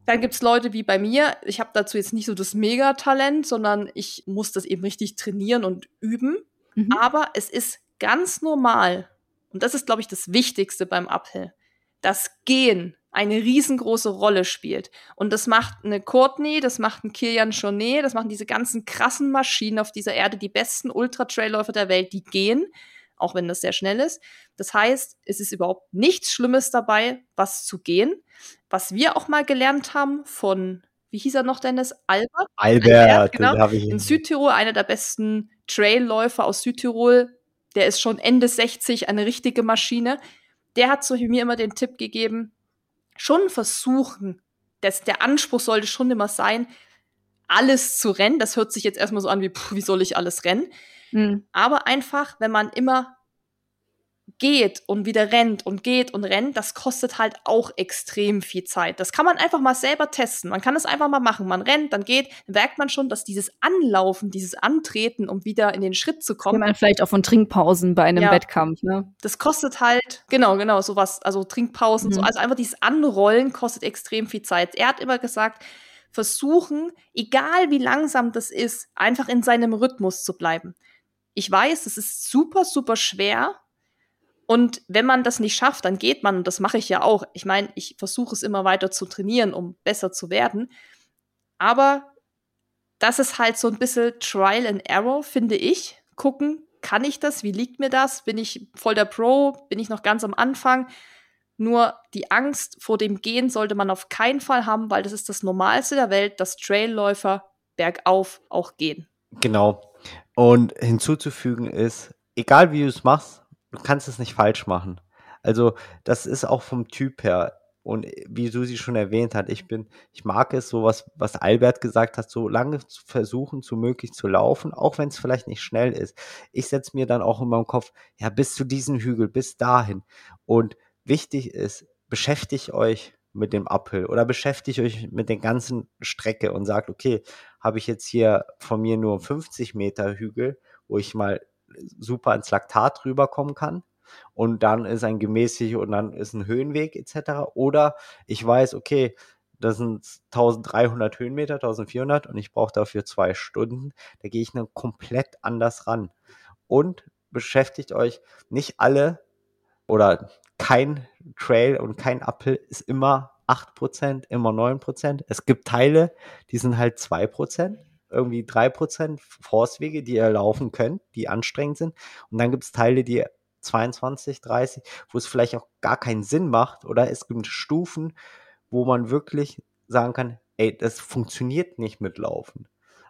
Dann gibt's Leute wie bei mir, ich habe dazu jetzt nicht so das Megatalent, sondern ich muss das eben richtig trainieren und üben. Mhm. Aber es ist ganz normal, und das ist, glaube ich, das Wichtigste beim Uphill, das Gehen eine riesengroße Rolle spielt. Und das macht eine Courtney, das macht ein Kilian Jornet, das machen diese ganzen krassen Maschinen auf dieser Erde, die besten Ultra-Trailläufer der Welt, die gehen, auch wenn das sehr schnell ist. Das heißt, es ist überhaupt nichts Schlimmes dabei, was zu gehen. Was wir auch mal gelernt haben von, wie hieß er noch, Dennis? Albert? Albert, Albert genau. In Südtirol, einer der besten Trailläufer aus Südtirol. Der ist schon Ende 60, eine richtige Maschine. Der hat so mir immer den Tipp gegeben, schon versuchen, dass der Anspruch sollte schon immer sein, alles zu rennen. Das hört sich jetzt erstmal so an wie, pff, wie soll ich alles rennen? Mhm. Aber einfach, wenn man immer geht und wieder rennt und geht und rennt, das kostet halt auch extrem viel Zeit. Das kann man einfach mal selber testen. Man kann es einfach mal machen. Man rennt, dann geht, dann merkt man schon, dass dieses Anlaufen, dieses Antreten, um wieder in den Schritt zu kommen. man vielleicht auch von Trinkpausen bei einem ja, Wettkampf, ne? Das kostet halt, genau, genau, sowas, also Trinkpausen, mhm. so, also einfach dieses Anrollen kostet extrem viel Zeit. Er hat immer gesagt, versuchen, egal wie langsam das ist, einfach in seinem Rhythmus zu bleiben. Ich weiß, es ist super, super schwer, und wenn man das nicht schafft, dann geht man, und das mache ich ja auch. Ich meine, ich versuche es immer weiter zu trainieren, um besser zu werden. Aber das ist halt so ein bisschen Trial and Error, finde ich. Gucken, kann ich das? Wie liegt mir das? Bin ich voll der Pro? Bin ich noch ganz am Anfang? Nur die Angst vor dem Gehen sollte man auf keinen Fall haben, weil das ist das Normalste der Welt, dass Trailläufer bergauf auch gehen. Genau. Und hinzuzufügen ist, egal wie du es machst, du kannst es nicht falsch machen. Also, das ist auch vom Typ her. Und wie Susi schon erwähnt hat, ich bin, ich mag es, so was, was Albert gesagt hat, so lange zu versuchen, so möglich zu laufen, auch wenn es vielleicht nicht schnell ist. Ich setze mir dann auch in meinem Kopf, ja, bis zu diesem Hügel, bis dahin. Und wichtig ist, beschäftigt euch mit dem Uphill oder beschäftigt euch mit der ganzen Strecke und sagt, okay, habe ich jetzt hier von mir nur 50 Meter Hügel, wo ich mal super ins Laktat rüberkommen kann. Und dann ist ein gemäßig und dann ist ein Höhenweg etc. Oder ich weiß, okay, das sind 1300 Höhenmeter, 1400 und ich brauche dafür zwei Stunden. Da gehe ich dann komplett anders ran. Und beschäftigt euch nicht alle oder kein Trail und kein Uphill ist immer 8%, immer 9%. Es gibt Teile, die sind halt 2% irgendwie drei Prozent Forstwege, die ihr laufen könnt, die anstrengend sind. Und dann gibt es Teile, die 22, 30, wo es vielleicht auch gar keinen Sinn macht. Oder es gibt Stufen, wo man wirklich sagen kann, ey, das funktioniert nicht mit Laufen.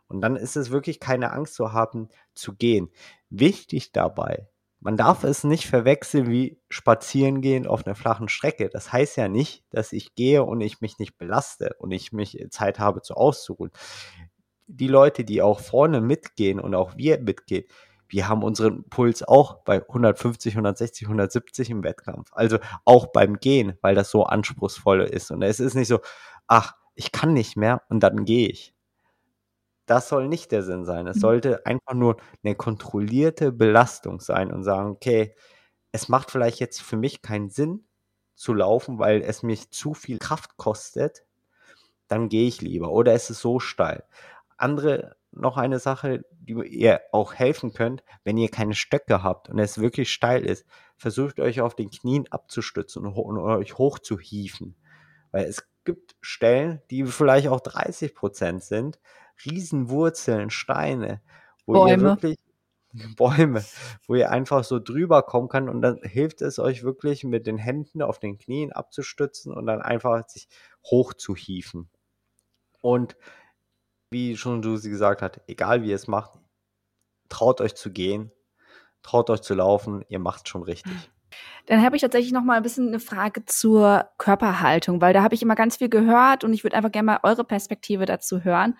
Und dann ist es wirklich keine Angst zu haben, zu gehen. Wichtig dabei, man darf es nicht verwechseln wie spazieren gehen auf einer flachen Strecke. Das heißt ja nicht, dass ich gehe und ich mich nicht belaste und ich mich Zeit habe zu auszuruhen die Leute, die auch vorne mitgehen und auch wir mitgehen, wir haben unseren Puls auch bei 150, 160, 170 im Wettkampf. Also auch beim Gehen, weil das so anspruchsvoll ist. Und es ist nicht so, ach, ich kann nicht mehr und dann gehe ich. Das soll nicht der Sinn sein. Es mhm. sollte einfach nur eine kontrollierte Belastung sein und sagen, okay, es macht vielleicht jetzt für mich keinen Sinn zu laufen, weil es mich zu viel Kraft kostet, dann gehe ich lieber. Oder es ist so steil andere noch eine Sache, die ihr auch helfen könnt, wenn ihr keine Stöcke habt und es wirklich steil ist, versucht euch auf den Knien abzustützen und, und euch hochzuhieven. Weil es gibt Stellen, die vielleicht auch 30 Prozent sind, Riesenwurzeln, Steine, wo Bäume. ihr wirklich Bäume, wo ihr einfach so drüber kommen kann und dann hilft es euch wirklich mit den Händen auf den Knien abzustützen und dann einfach sich hochzuhieven. Und wie schon Lucy gesagt hat, egal wie ihr es macht, traut euch zu gehen, traut euch zu laufen, ihr macht schon richtig. Dann habe ich tatsächlich noch mal ein bisschen eine Frage zur Körperhaltung, weil da habe ich immer ganz viel gehört und ich würde einfach gerne mal eure Perspektive dazu hören.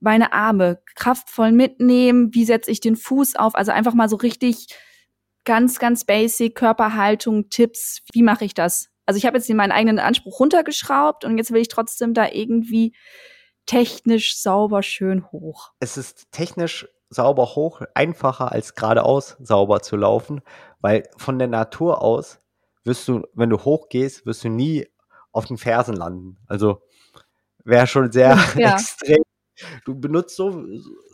meine Arme kraftvoll mitnehmen, wie setze ich den Fuß auf, also einfach mal so richtig ganz, ganz basic Körperhaltung, Tipps, wie mache ich das? Also ich habe jetzt meinen eigenen Anspruch runtergeschraubt und jetzt will ich trotzdem da irgendwie technisch sauber schön hoch. Es ist technisch sauber hoch einfacher als geradeaus sauber zu laufen, weil von der Natur aus wirst du, wenn du hochgehst, wirst du nie auf den Fersen landen. Also wäre schon sehr ja. extrem. Du benutzt so,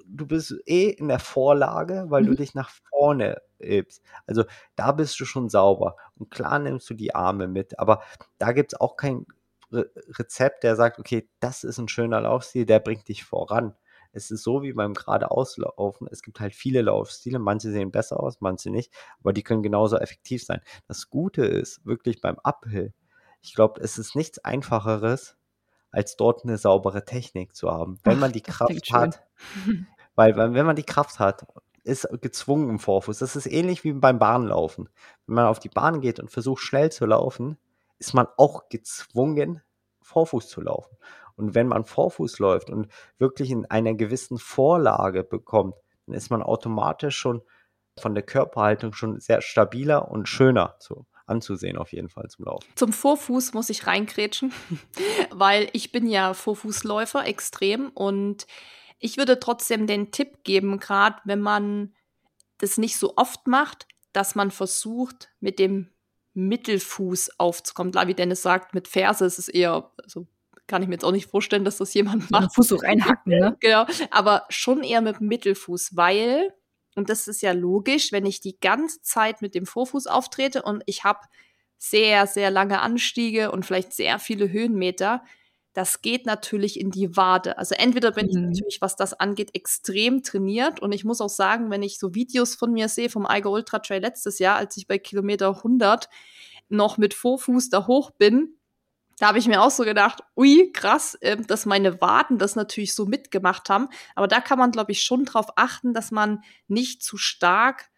du bist eh in der Vorlage, weil mhm. du dich nach vorne hebst. Also da bist du schon sauber. Und klar nimmst du die Arme mit, aber da gibt es auch kein Re Rezept, der sagt, okay, das ist ein schöner Laufstil, der bringt dich voran. Es ist so wie beim geradeauslaufen. Es gibt halt viele Laufstile. Manche sehen besser aus, manche nicht. Aber die können genauso effektiv sein. Das Gute ist wirklich beim Uphill. Ich glaube, es ist nichts einfacheres, als dort eine saubere Technik zu haben. Wenn Ach, man die Kraft hat. Weil, wenn man die Kraft hat, ist gezwungen im Vorfuß. Das ist ähnlich wie beim Bahnlaufen. Wenn man auf die Bahn geht und versucht schnell zu laufen, ist man auch gezwungen, Vorfuß zu laufen. Und wenn man Vorfuß läuft und wirklich in einer gewissen Vorlage bekommt, dann ist man automatisch schon von der Körperhaltung schon sehr stabiler und schöner zu, anzusehen, auf jeden Fall zum Laufen. Zum Vorfuß muss ich reinkrätschen, weil ich bin ja Vorfußläufer extrem und ich würde trotzdem den Tipp geben, gerade wenn man das nicht so oft macht, dass man versucht, mit dem Mittelfuß aufzukommen. Klar, wie Dennis sagt, mit Ferse ist es eher, also kann ich mir jetzt auch nicht vorstellen, dass das jemand macht. Fuß so reinhacken, ne? Genau. Aber schon eher mit Mittelfuß, weil, und das ist ja logisch, wenn ich die ganze Zeit mit dem Vorfuß auftrete und ich habe sehr, sehr lange Anstiege und vielleicht sehr viele Höhenmeter, das geht natürlich in die Wade. Also entweder bin mhm. ich natürlich, was das angeht, extrem trainiert und ich muss auch sagen, wenn ich so Videos von mir sehe vom Eiger Ultra Trail letztes Jahr, als ich bei Kilometer 100 noch mit Vorfuß da hoch bin, da habe ich mir auch so gedacht, ui, krass, äh, dass meine Waden das natürlich so mitgemacht haben. Aber da kann man, glaube ich, schon drauf achten, dass man nicht zu stark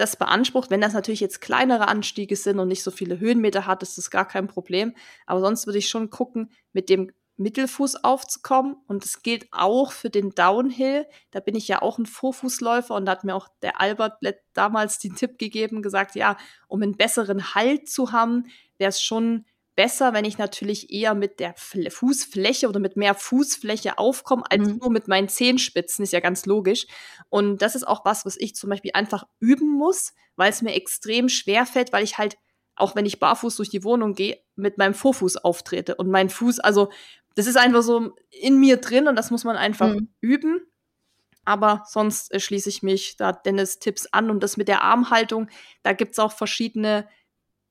das beansprucht. Wenn das natürlich jetzt kleinere Anstiege sind und nicht so viele Höhenmeter hat, ist das gar kein Problem. Aber sonst würde ich schon gucken, mit dem Mittelfuß aufzukommen. Und das gilt auch für den Downhill. Da bin ich ja auch ein Vorfußläufer und da hat mir auch der Albert damals den Tipp gegeben, gesagt, ja, um einen besseren Halt zu haben, wäre es schon besser, wenn ich natürlich eher mit der Fußfläche oder mit mehr Fußfläche aufkomme, als mhm. nur mit meinen Zehenspitzen, ist ja ganz logisch. Und das ist auch was, was ich zum Beispiel einfach üben muss, weil es mir extrem schwer fällt, weil ich halt, auch wenn ich barfuß durch die Wohnung gehe, mit meinem Vorfuß auftrete. Und mein Fuß, also das ist einfach so in mir drin und das muss man einfach mhm. üben. Aber sonst äh, schließe ich mich da Dennis Tipps an. Und das mit der Armhaltung, da gibt's auch verschiedene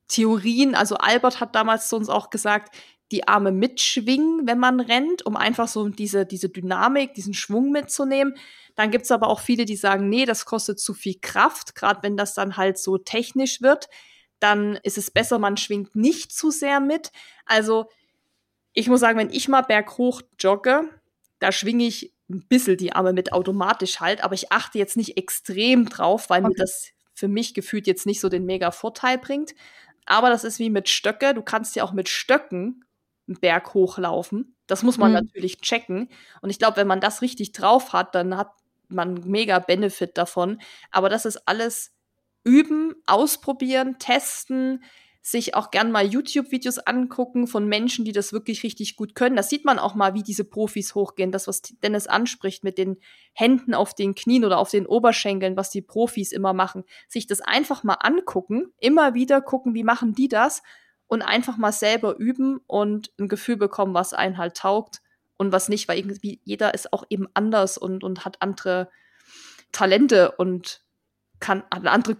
Theorien, also Albert hat damals zu uns auch gesagt, die Arme mitschwingen, wenn man rennt, um einfach so diese, diese Dynamik, diesen Schwung mitzunehmen. Dann gibt's aber auch viele, die sagen, nee, das kostet zu viel Kraft, gerade wenn das dann halt so technisch wird. Dann ist es besser, man schwingt nicht zu sehr mit. Also ich muss sagen, wenn ich mal berghoch jogge, da schwinge ich ein bisschen die Arme mit automatisch halt, aber ich achte jetzt nicht extrem drauf, weil okay. mir das für mich gefühlt jetzt nicht so den mega Vorteil bringt. Aber das ist wie mit Stöcke. Du kannst ja auch mit Stöcken einen Berg hochlaufen. Das muss man mhm. natürlich checken. Und ich glaube, wenn man das richtig drauf hat, dann hat man mega Benefit davon. Aber das ist alles üben, ausprobieren, testen, sich auch gern mal YouTube-Videos angucken von Menschen, die das wirklich richtig gut können. Das sieht man auch mal, wie diese Profis hochgehen. Das, was Dennis anspricht mit den Händen auf den Knien oder auf den Oberschenkeln, was die Profis immer machen. Sich das einfach mal angucken, immer wieder gucken, wie machen die das und einfach mal selber üben und ein Gefühl bekommen, was einen halt taugt und was nicht, weil irgendwie jeder ist auch eben anders und, und hat andere Talente und kann, andere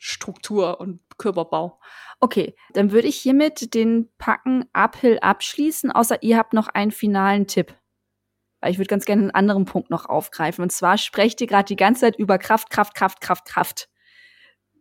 Körperstruktur und Körperbau. Okay, dann würde ich hiermit den Packen Uphill abschließen, außer ihr habt noch einen finalen Tipp. Weil ich würde ganz gerne einen anderen Punkt noch aufgreifen. Und zwar sprecht ihr gerade die ganze Zeit über Kraft, Kraft, Kraft, Kraft, Kraft.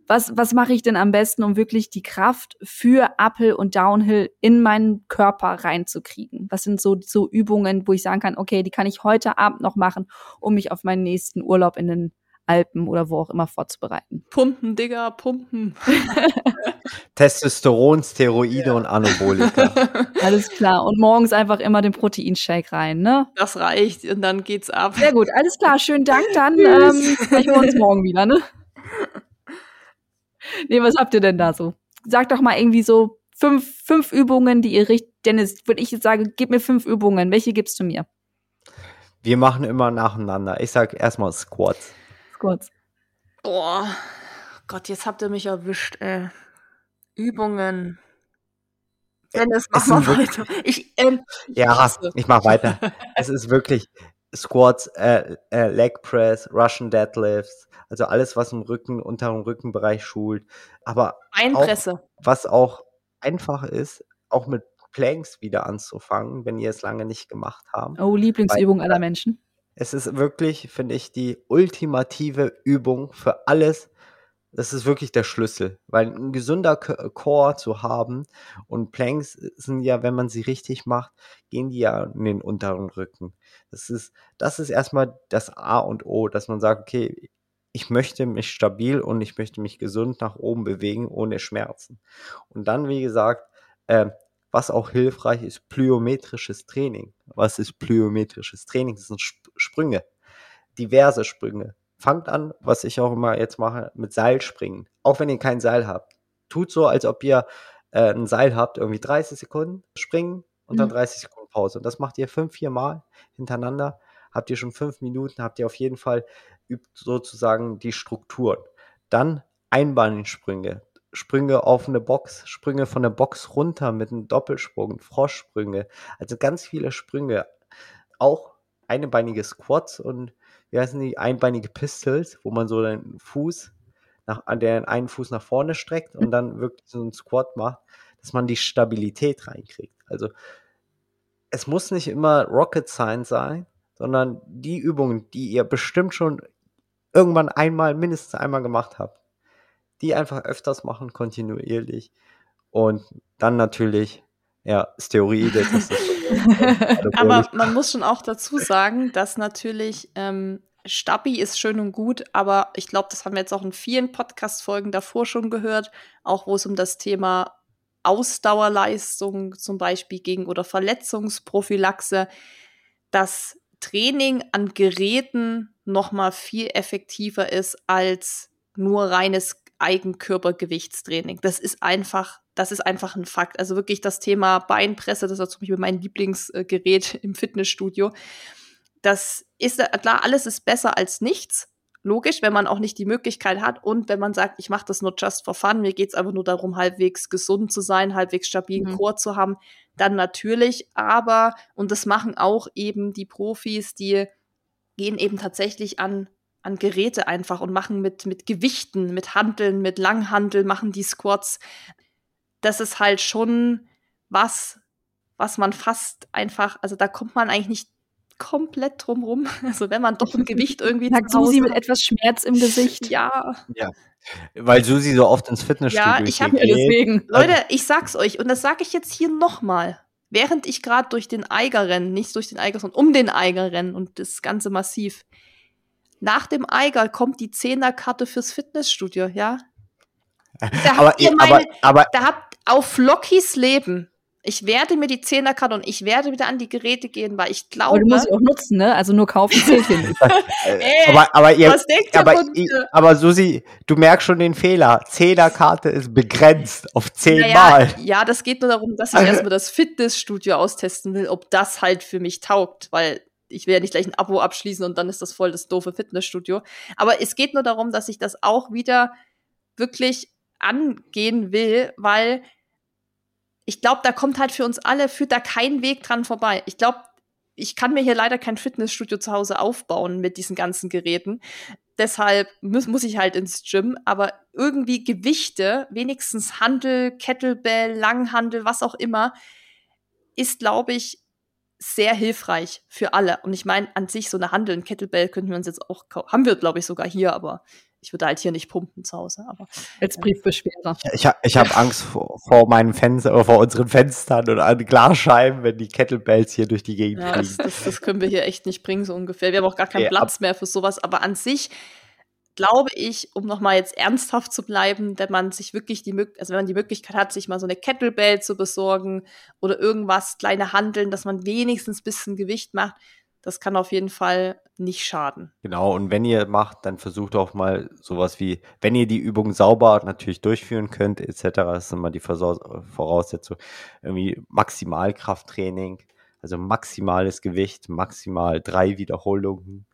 Was, was mache ich denn am besten, um wirklich die Kraft für Uphill und Downhill in meinen Körper reinzukriegen? Was sind so, so Übungen, wo ich sagen kann, okay, die kann ich heute Abend noch machen, um mich auf meinen nächsten Urlaub in den Alpen oder wo auch immer vorzubereiten. Pumpen, Digga, pumpen. Testosteron, Steroide ja. und Anabolika. Alles klar. Und morgens einfach immer den Proteinshake rein, ne? Das reicht und dann geht's ab. Sehr gut, alles klar. Schönen Dank. Dann ähm, sprechen wir uns morgen wieder, ne? Nee, was habt ihr denn da so? Sag doch mal irgendwie so fünf, fünf Übungen, die ihr richtig. Dennis, würde ich jetzt sagen, gib mir fünf Übungen. Welche gibst du mir? Wir machen immer nacheinander. Ich sag erstmal Squats. Squats. Boah. Gott, jetzt habt ihr mich erwischt, ey. Übungen. Dennis, mach mal weiter. Ich, ähm, ja, ich mach weiter. es ist wirklich Squats, äh, äh, Leg Press, Russian Deadlifts, also alles, was im Rücken, unteren Rückenbereich schult. Aber Beinpresse. Auch, was auch einfach ist, auch mit Planks wieder anzufangen, wenn ihr es lange nicht gemacht habt. Oh, Lieblingsübung Weil, aller Menschen. Es ist wirklich, finde ich, die ultimative Übung für alles. Das ist wirklich der Schlüssel, weil ein gesunder Core zu haben und Planks sind ja, wenn man sie richtig macht, gehen die ja in den unteren Rücken. Das ist, das ist erstmal das A und O, dass man sagt, okay, ich möchte mich stabil und ich möchte mich gesund nach oben bewegen, ohne Schmerzen. Und dann, wie gesagt, äh, was auch hilfreich ist, plyometrisches Training. Was ist plyometrisches Training? Das sind Sprünge, diverse Sprünge. Fangt an, was ich auch immer jetzt mache, mit Seilspringen. Auch wenn ihr kein Seil habt. Tut so, als ob ihr äh, ein Seil habt, irgendwie 30 Sekunden springen und mhm. dann 30 Sekunden Pause. Und das macht ihr fünf, vier Mal hintereinander. Habt ihr schon fünf Minuten, habt ihr auf jeden Fall übt sozusagen die Strukturen. Dann Einbahnsprünge. Sprünge auf eine Box, Sprünge von der Box runter mit einem Doppelsprung, Froschsprünge, also ganz viele Sprünge. Auch einbeinige Squats und wie heißen die, einbeinige Pistols, wo man so den Fuß nach, an den einen Fuß nach vorne streckt und dann wirklich so einen Squat macht, dass man die Stabilität reinkriegt. Also es muss nicht immer Rocket Science sein, sondern die Übungen, die ihr bestimmt schon irgendwann einmal, mindestens einmal gemacht habt, die einfach öfters machen, kontinuierlich. Und dann natürlich, ja, Steroide. Aber man muss schon auch dazu sagen, dass natürlich ähm, Stabi ist schön und gut, aber ich glaube, das haben wir jetzt auch in vielen Podcast-Folgen davor schon gehört, auch wo es um das Thema Ausdauerleistung zum Beispiel ging oder Verletzungsprophylaxe, dass Training an Geräten noch mal viel effektiver ist als nur reines Eigenkörpergewichtstraining. Das ist einfach, das ist einfach ein Fakt. Also wirklich das Thema Beinpresse, das ist zum Beispiel mein Lieblingsgerät im Fitnessstudio. Das ist klar, alles ist besser als nichts. Logisch, wenn man auch nicht die Möglichkeit hat und wenn man sagt, ich mache das nur just for fun, mir geht's einfach nur darum, halbwegs gesund zu sein, halbwegs stabilen mhm. Chor zu haben, dann natürlich. Aber, und das machen auch eben die Profis, die gehen eben tatsächlich an an Geräte einfach und machen mit, mit Gewichten, mit Handeln, mit Langhandel, machen die Squats. Das ist halt schon was, was man fast einfach, also da kommt man eigentlich nicht komplett drum rum. Also wenn man doch ein Gewicht irgendwie Sagt Susi mit etwas Schmerz im Gesicht. Ja. Ja. Weil Susi so oft ins Fitnessstudio Ja, ich habe ja deswegen. Leute, ich sag's euch und das sage ich jetzt hier nochmal. Während ich gerade durch den Eiger renne, nicht durch den Eiger, sondern um den Eiger renne und das Ganze massiv, nach dem Eiger kommt die Zehnerkarte fürs Fitnessstudio, ja? Da aber, habt ihr meine, aber, aber, da habt auf Lockys Leben. Ich werde mir die Zehnerkarte und ich werde wieder an die Geräte gehen, weil ich glaube. Aber du musst sie auch nutzen, ne? Also nur kaufen zählt hier nicht. Ey, aber, aber, ihr, was denkt aber, ihr ich, aber Susi, du merkst schon den Fehler. Zehnerkarte ist begrenzt auf zehnmal. Naja, ja, das geht nur darum, dass ich erstmal das Fitnessstudio austesten will, ob das halt für mich taugt, weil ich will ja nicht gleich ein Abo abschließen und dann ist das voll das doofe Fitnessstudio. Aber es geht nur darum, dass ich das auch wieder wirklich angehen will, weil ich glaube, da kommt halt für uns alle, führt da kein Weg dran vorbei. Ich glaube, ich kann mir hier leider kein Fitnessstudio zu Hause aufbauen mit diesen ganzen Geräten. Deshalb muss, muss ich halt ins Gym, aber irgendwie Gewichte, wenigstens Handel, Kettlebell, Langhandel, was auch immer, ist, glaube ich, sehr hilfreich für alle. Und ich meine, an sich so eine Handel, ein Kettlebell könnten wir uns jetzt auch haben wir, glaube ich, sogar hier, aber ich würde halt hier nicht pumpen zu Hause. Aber als Briefbeschwerer. Ich, ich, ich habe Angst vor, vor meinen Fenstern oder vor unseren Fenstern oder an Glasscheiben, wenn die Kettlebells hier durch die Gegend ja, fliegen. Das, das, das, können wir hier echt nicht bringen, so ungefähr. Wir haben auch gar keinen ja, Platz mehr für sowas. Aber an sich glaube ich, um nochmal jetzt ernsthaft zu bleiben, wenn man sich wirklich die also wenn man die Möglichkeit hat, sich mal so eine Kettlebell zu besorgen oder irgendwas, kleine Handeln, dass man wenigstens ein bisschen Gewicht macht, das kann auf jeden Fall nicht schaden. Genau, und wenn ihr macht, dann versucht auch mal sowas wie, wenn ihr die Übung sauber natürlich durchführen könnt, etc., das ist immer die Voraussetzung, irgendwie Maximalkrafttraining, also maximales Gewicht, maximal drei Wiederholungen,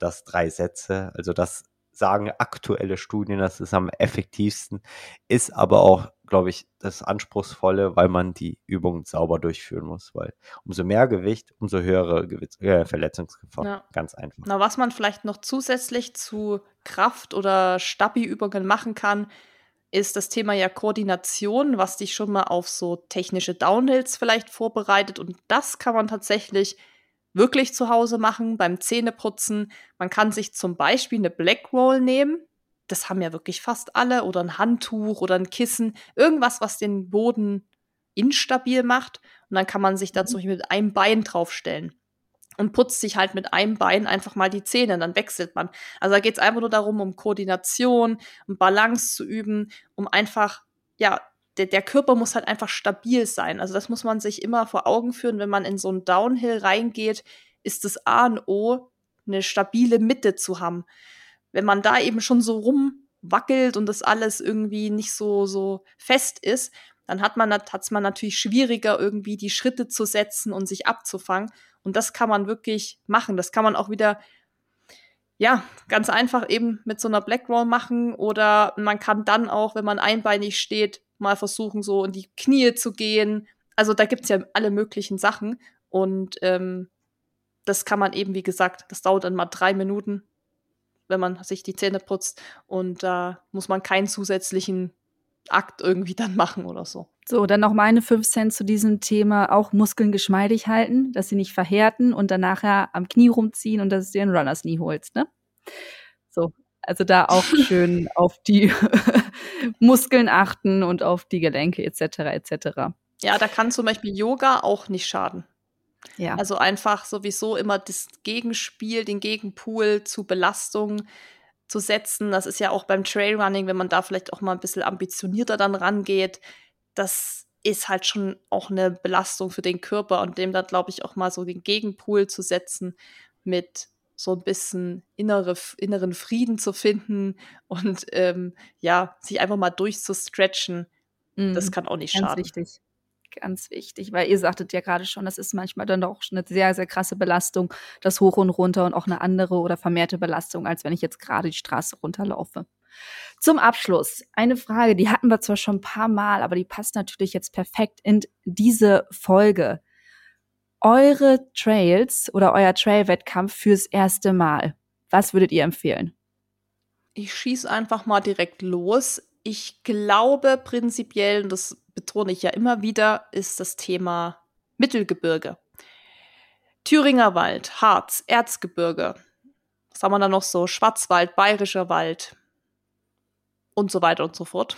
das drei Sätze, also das sagen aktuelle Studien, das ist am effektivsten, ist aber auch, glaube ich, das Anspruchsvolle, weil man die Übung sauber durchführen muss, weil umso mehr Gewicht, umso höhere Gewicht, äh, Verletzungsgefahr. Ja. Ganz einfach. Na, was man vielleicht noch zusätzlich zu Kraft- oder Stabi-Übungen machen kann, ist das Thema ja Koordination, was dich schon mal auf so technische Downhills vielleicht vorbereitet. Und das kann man tatsächlich wirklich zu Hause machen, beim Zähneputzen. Man kann sich zum Beispiel eine Black Roll nehmen. Das haben ja wirklich fast alle. Oder ein Handtuch oder ein Kissen. Irgendwas, was den Boden instabil macht. Und dann kann man sich da zum mhm. Mit einem Bein draufstellen. Und putzt sich halt mit einem Bein einfach mal die Zähne, dann wechselt man. Also da geht es einfach nur darum, um Koordination, um Balance zu üben, um einfach, ja, der, der Körper muss halt einfach stabil sein. Also das muss man sich immer vor Augen führen, wenn man in so einen Downhill reingeht, ist das A und O, eine stabile Mitte zu haben. Wenn man da eben schon so rumwackelt und das alles irgendwie nicht so, so fest ist, dann hat man hat's man natürlich schwieriger, irgendwie die Schritte zu setzen und sich abzufangen. Und das kann man wirklich machen. Das kann man auch wieder, ja, ganz einfach eben mit so einer Black Roll machen. Oder man kann dann auch, wenn man einbeinig steht, mal versuchen, so in die Knie zu gehen. Also da gibt es ja alle möglichen Sachen. Und ähm, das kann man eben, wie gesagt, das dauert dann mal drei Minuten, wenn man sich die Zähne putzt. Und da muss man keinen zusätzlichen Akt irgendwie dann machen oder so. So, dann noch meine fünf Cent zu diesem Thema. Auch Muskeln geschmeidig halten, dass sie nicht verhärten und dann nachher am Knie rumziehen und dass du dir einen Runners nie holst, ne? So, also da auch schön auf die Muskeln achten und auf die Gelenke etc. etc. Ja, da kann zum Beispiel Yoga auch nicht schaden. Ja. Also einfach sowieso immer das Gegenspiel, den Gegenpool zu Belastung zu setzen. Das ist ja auch beim Trailrunning, wenn man da vielleicht auch mal ein bisschen ambitionierter dann rangeht. Das ist halt schon auch eine Belastung für den Körper und dem dann, glaube ich, auch mal so den Gegenpool zu setzen mit so ein bisschen innere, inneren Frieden zu finden und ähm, ja, sich einfach mal durchzustretchen. Mhm. Das kann auch nicht Ganz schaden. Wichtig. Ganz wichtig, weil ihr sagtet ja gerade schon, das ist manchmal dann doch eine sehr, sehr krasse Belastung, das hoch und runter und auch eine andere oder vermehrte Belastung, als wenn ich jetzt gerade die Straße runterlaufe. Zum Abschluss eine Frage, die hatten wir zwar schon ein paar Mal, aber die passt natürlich jetzt perfekt in diese Folge eure Trails oder euer Trail-Wettkampf fürs erste Mal? Was würdet ihr empfehlen? Ich schieße einfach mal direkt los. Ich glaube prinzipiell, und das betone ich ja immer wieder, ist das Thema Mittelgebirge. Thüringer Wald, Harz, Erzgebirge. Was haben wir da noch so? Schwarzwald, Bayerischer Wald und so weiter und so fort.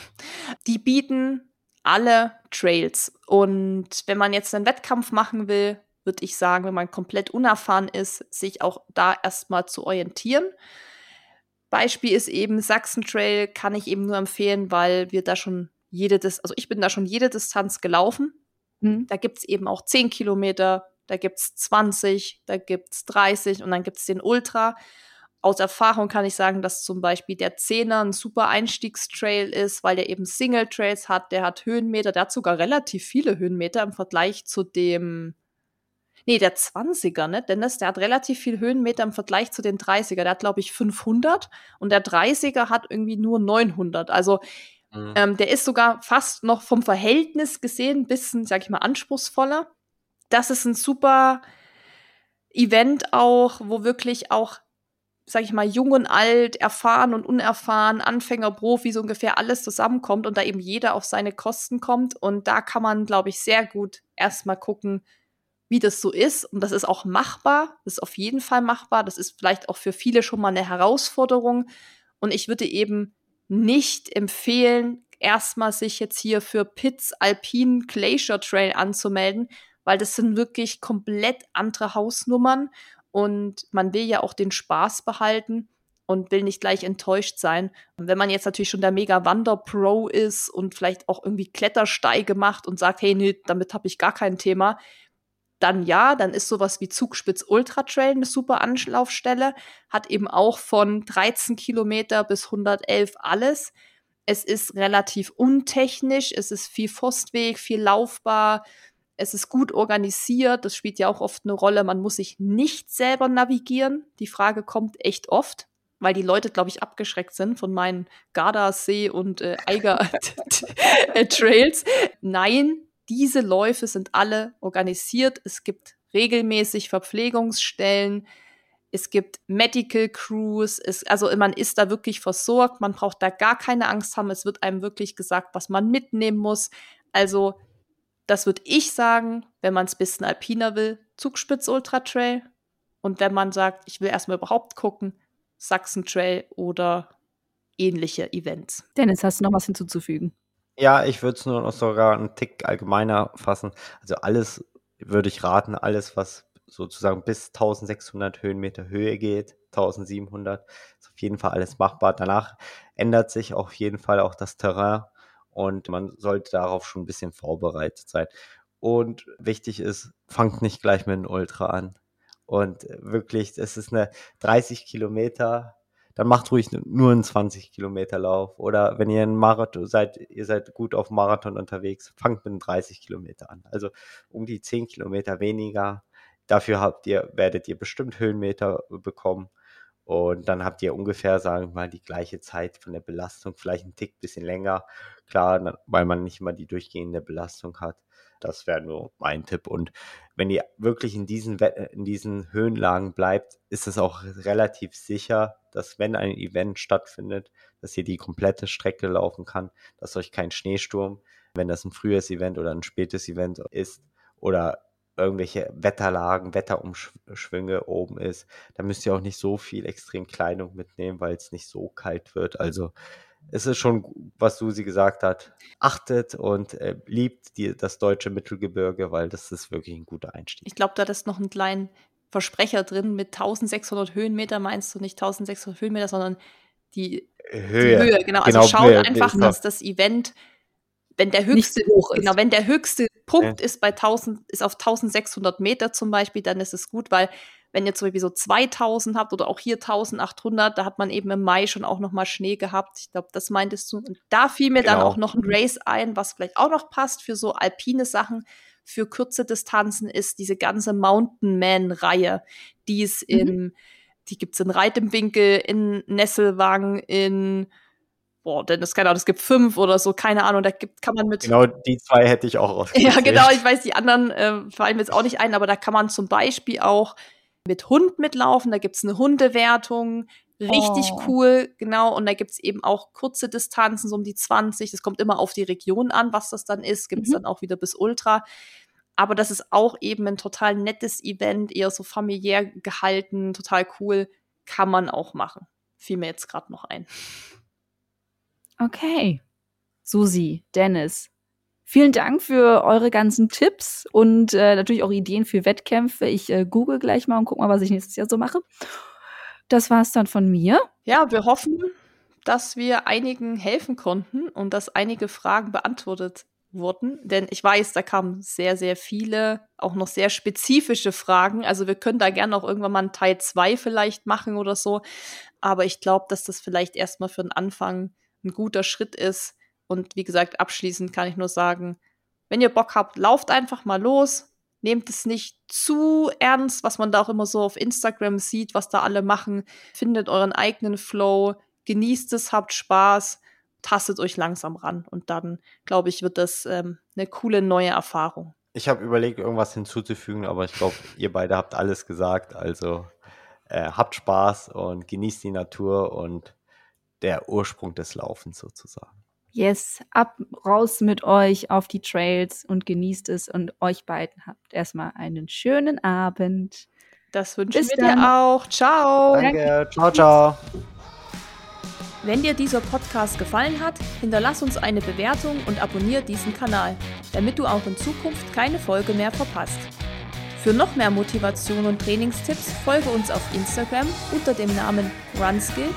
Die bieten alle Trails. Und wenn man jetzt einen Wettkampf machen will, würde ich sagen, wenn man komplett unerfahren ist, sich auch da erstmal zu orientieren. Beispiel ist eben Sachsen Trail, kann ich eben nur empfehlen, weil wir da schon jede, Dis also ich bin da schon jede Distanz gelaufen. Mhm. Da gibt es eben auch 10 Kilometer, da gibt es 20, da gibt es 30 und dann gibt es den Ultra. Aus Erfahrung kann ich sagen, dass zum Beispiel der Zehner ein super Einstiegstrail ist, weil der eben Single Trails hat, der hat Höhenmeter, der hat sogar relativ viele Höhenmeter im Vergleich zu dem Nee, der 20er, ne? Dennis, der hat relativ viel Höhenmeter im Vergleich zu den 30er. Der hat, glaube ich, 500 und der 30er hat irgendwie nur 900. Also mhm. ähm, der ist sogar fast noch vom Verhältnis gesehen ein bisschen, sag ich mal, anspruchsvoller. Das ist ein super Event auch, wo wirklich auch, sag ich mal, jung und alt, erfahren und unerfahren, Anfänger, Profi, so ungefähr alles zusammenkommt und da eben jeder auf seine Kosten kommt. Und da kann man, glaube ich, sehr gut erstmal gucken, wie das so ist. Und das ist auch machbar. Das ist auf jeden Fall machbar. Das ist vielleicht auch für viele schon mal eine Herausforderung. Und ich würde eben nicht empfehlen, erstmal sich jetzt hier für Pitts Alpine Glacier Trail anzumelden, weil das sind wirklich komplett andere Hausnummern und man will ja auch den Spaß behalten. und will nicht gleich enttäuscht sein. Und wenn man jetzt natürlich schon der mega Wander-Pro ist und vielleicht auch irgendwie Klettersteige macht und sagt, hey, nee, damit habe ich gar kein Thema, dann ja, dann ist sowas wie Zugspitz Ultra Trail eine super Anlaufstelle, hat eben auch von 13 Kilometer bis 111 alles. Es ist relativ untechnisch, es ist viel Forstweg, viel laufbar, es ist gut organisiert, das spielt ja auch oft eine Rolle, man muss sich nicht selber navigieren. Die Frage kommt echt oft, weil die Leute, glaube ich, abgeschreckt sind von meinen Gardasee und äh, Eiger Trails. Nein, diese Läufe sind alle organisiert. Es gibt regelmäßig Verpflegungsstellen. Es gibt Medical Crews. Es, also man ist da wirklich versorgt. Man braucht da gar keine Angst haben. Es wird einem wirklich gesagt, was man mitnehmen muss. Also das würde ich sagen, wenn man es bisschen alpiner will, Zugspitz Ultra Trail. Und wenn man sagt, ich will erstmal überhaupt gucken, Sachsen Trail oder ähnliche Events. Dennis, hast du noch was hinzuzufügen? Ja, ich würde es nur noch sogar einen Tick allgemeiner fassen. Also alles würde ich raten, alles, was sozusagen bis 1600 Höhenmeter Höhe geht, 1700, ist auf jeden Fall alles machbar. Danach ändert sich auf jeden Fall auch das Terrain und man sollte darauf schon ein bisschen vorbereitet sein. Und wichtig ist, fangt nicht gleich mit einem Ultra an. Und wirklich, es ist eine 30 Kilometer dann macht ruhig nur einen 20 Kilometer Lauf. Oder wenn ihr ein Marathon seid, ihr seid gut auf Marathon unterwegs, fangt mit einem 30 Kilometer an. Also um die 10 Kilometer weniger. Dafür habt ihr, werdet ihr bestimmt Höhenmeter bekommen. Und dann habt ihr ungefähr, sagen wir mal, die gleiche Zeit von der Belastung, vielleicht ein Tick bisschen länger. Klar, weil man nicht immer die durchgehende Belastung hat. Das wäre nur mein Tipp. Und wenn ihr wirklich in diesen, in diesen Höhenlagen bleibt, ist es auch relativ sicher, dass wenn ein Event stattfindet, dass ihr die komplette Strecke laufen kann, dass euch kein Schneesturm, wenn das ein frühes Event oder ein spätes Event ist oder irgendwelche Wetterlagen, Wetterumschwünge oben ist, dann müsst ihr auch nicht so viel extrem Kleidung mitnehmen, weil es nicht so kalt wird. Also es ist schon, was Susi gesagt hat, achtet und äh, liebt die, das deutsche Mittelgebirge, weil das ist wirklich ein guter Einstieg. Ich glaube, da ist noch einen kleinen Versprecher drin mit 1600 Höhenmeter, meinst du nicht 1600 Höhenmeter, sondern die Höhe. Die Höhe genau. also genau, schaut Höhe, einfach, dass das Event, wenn der höchste, genau, wenn der höchste Punkt ja. ist bei 1000, ist auf 1600 Meter zum Beispiel, dann ist es gut, weil wenn ihr zum Beispiel so 2000 habt oder auch hier 1800, da hat man eben im Mai schon auch noch mal Schnee gehabt. Ich glaube, das meintest du. Und da fiel mir genau. dann auch noch ein Race ein, was vielleicht auch noch passt für so alpine Sachen. Für kurze Distanzen ist diese ganze Mountain Man-Reihe, die es mhm. in, die gibt's in Reit im Winkel, in Nesselwang, in boah, denn es keine Ahnung, es gibt fünf oder so, keine Ahnung, da gibt, kann man mit. Genau, die zwei hätte ich auch ausgewählt. Ja, genau, ich weiß, die anderen äh, fallen mir jetzt auch nicht ein, aber da kann man zum Beispiel auch mit Hund mitlaufen. Da gibt's eine Hundewertung. Richtig oh. cool, genau. Und da gibt's eben auch kurze Distanzen, so um die 20. Das kommt immer auf die Region an, was das dann ist. Gibt's mhm. dann auch wieder bis Ultra. Aber das ist auch eben ein total nettes Event, eher so familiär gehalten, total cool. Kann man auch machen. Fiel mir jetzt gerade noch ein. Okay. Susi, Dennis, Vielen Dank für eure ganzen Tipps und äh, natürlich auch Ideen für Wettkämpfe. Ich äh, google gleich mal und guck mal, was ich nächstes Jahr so mache. Das war's dann von mir. Ja, wir hoffen, dass wir einigen helfen konnten und dass einige Fragen beantwortet wurden. Denn ich weiß, da kamen sehr, sehr viele, auch noch sehr spezifische Fragen. Also wir können da gerne auch irgendwann mal einen Teil 2 vielleicht machen oder so. Aber ich glaube, dass das vielleicht erstmal für den Anfang ein guter Schritt ist, und wie gesagt, abschließend kann ich nur sagen, wenn ihr Bock habt, lauft einfach mal los. Nehmt es nicht zu ernst, was man da auch immer so auf Instagram sieht, was da alle machen. Findet euren eigenen Flow, genießt es, habt Spaß, tastet euch langsam ran. Und dann, glaube ich, wird das ähm, eine coole neue Erfahrung. Ich habe überlegt, irgendwas hinzuzufügen, aber ich glaube, ihr beide habt alles gesagt. Also äh, habt Spaß und genießt die Natur und der Ursprung des Laufens sozusagen. Yes, ab raus mit euch auf die Trails und genießt es und euch beiden habt erstmal einen schönen Abend. Das wünschen wir dann. dir auch. Ciao. Danke. Ciao, ciao. Wenn dir dieser Podcast gefallen hat, hinterlass uns eine Bewertung und abonniere diesen Kanal, damit du auch in Zukunft keine Folge mehr verpasst. Für noch mehr Motivation und Trainingstipps folge uns auf Instagram unter dem Namen RunSkills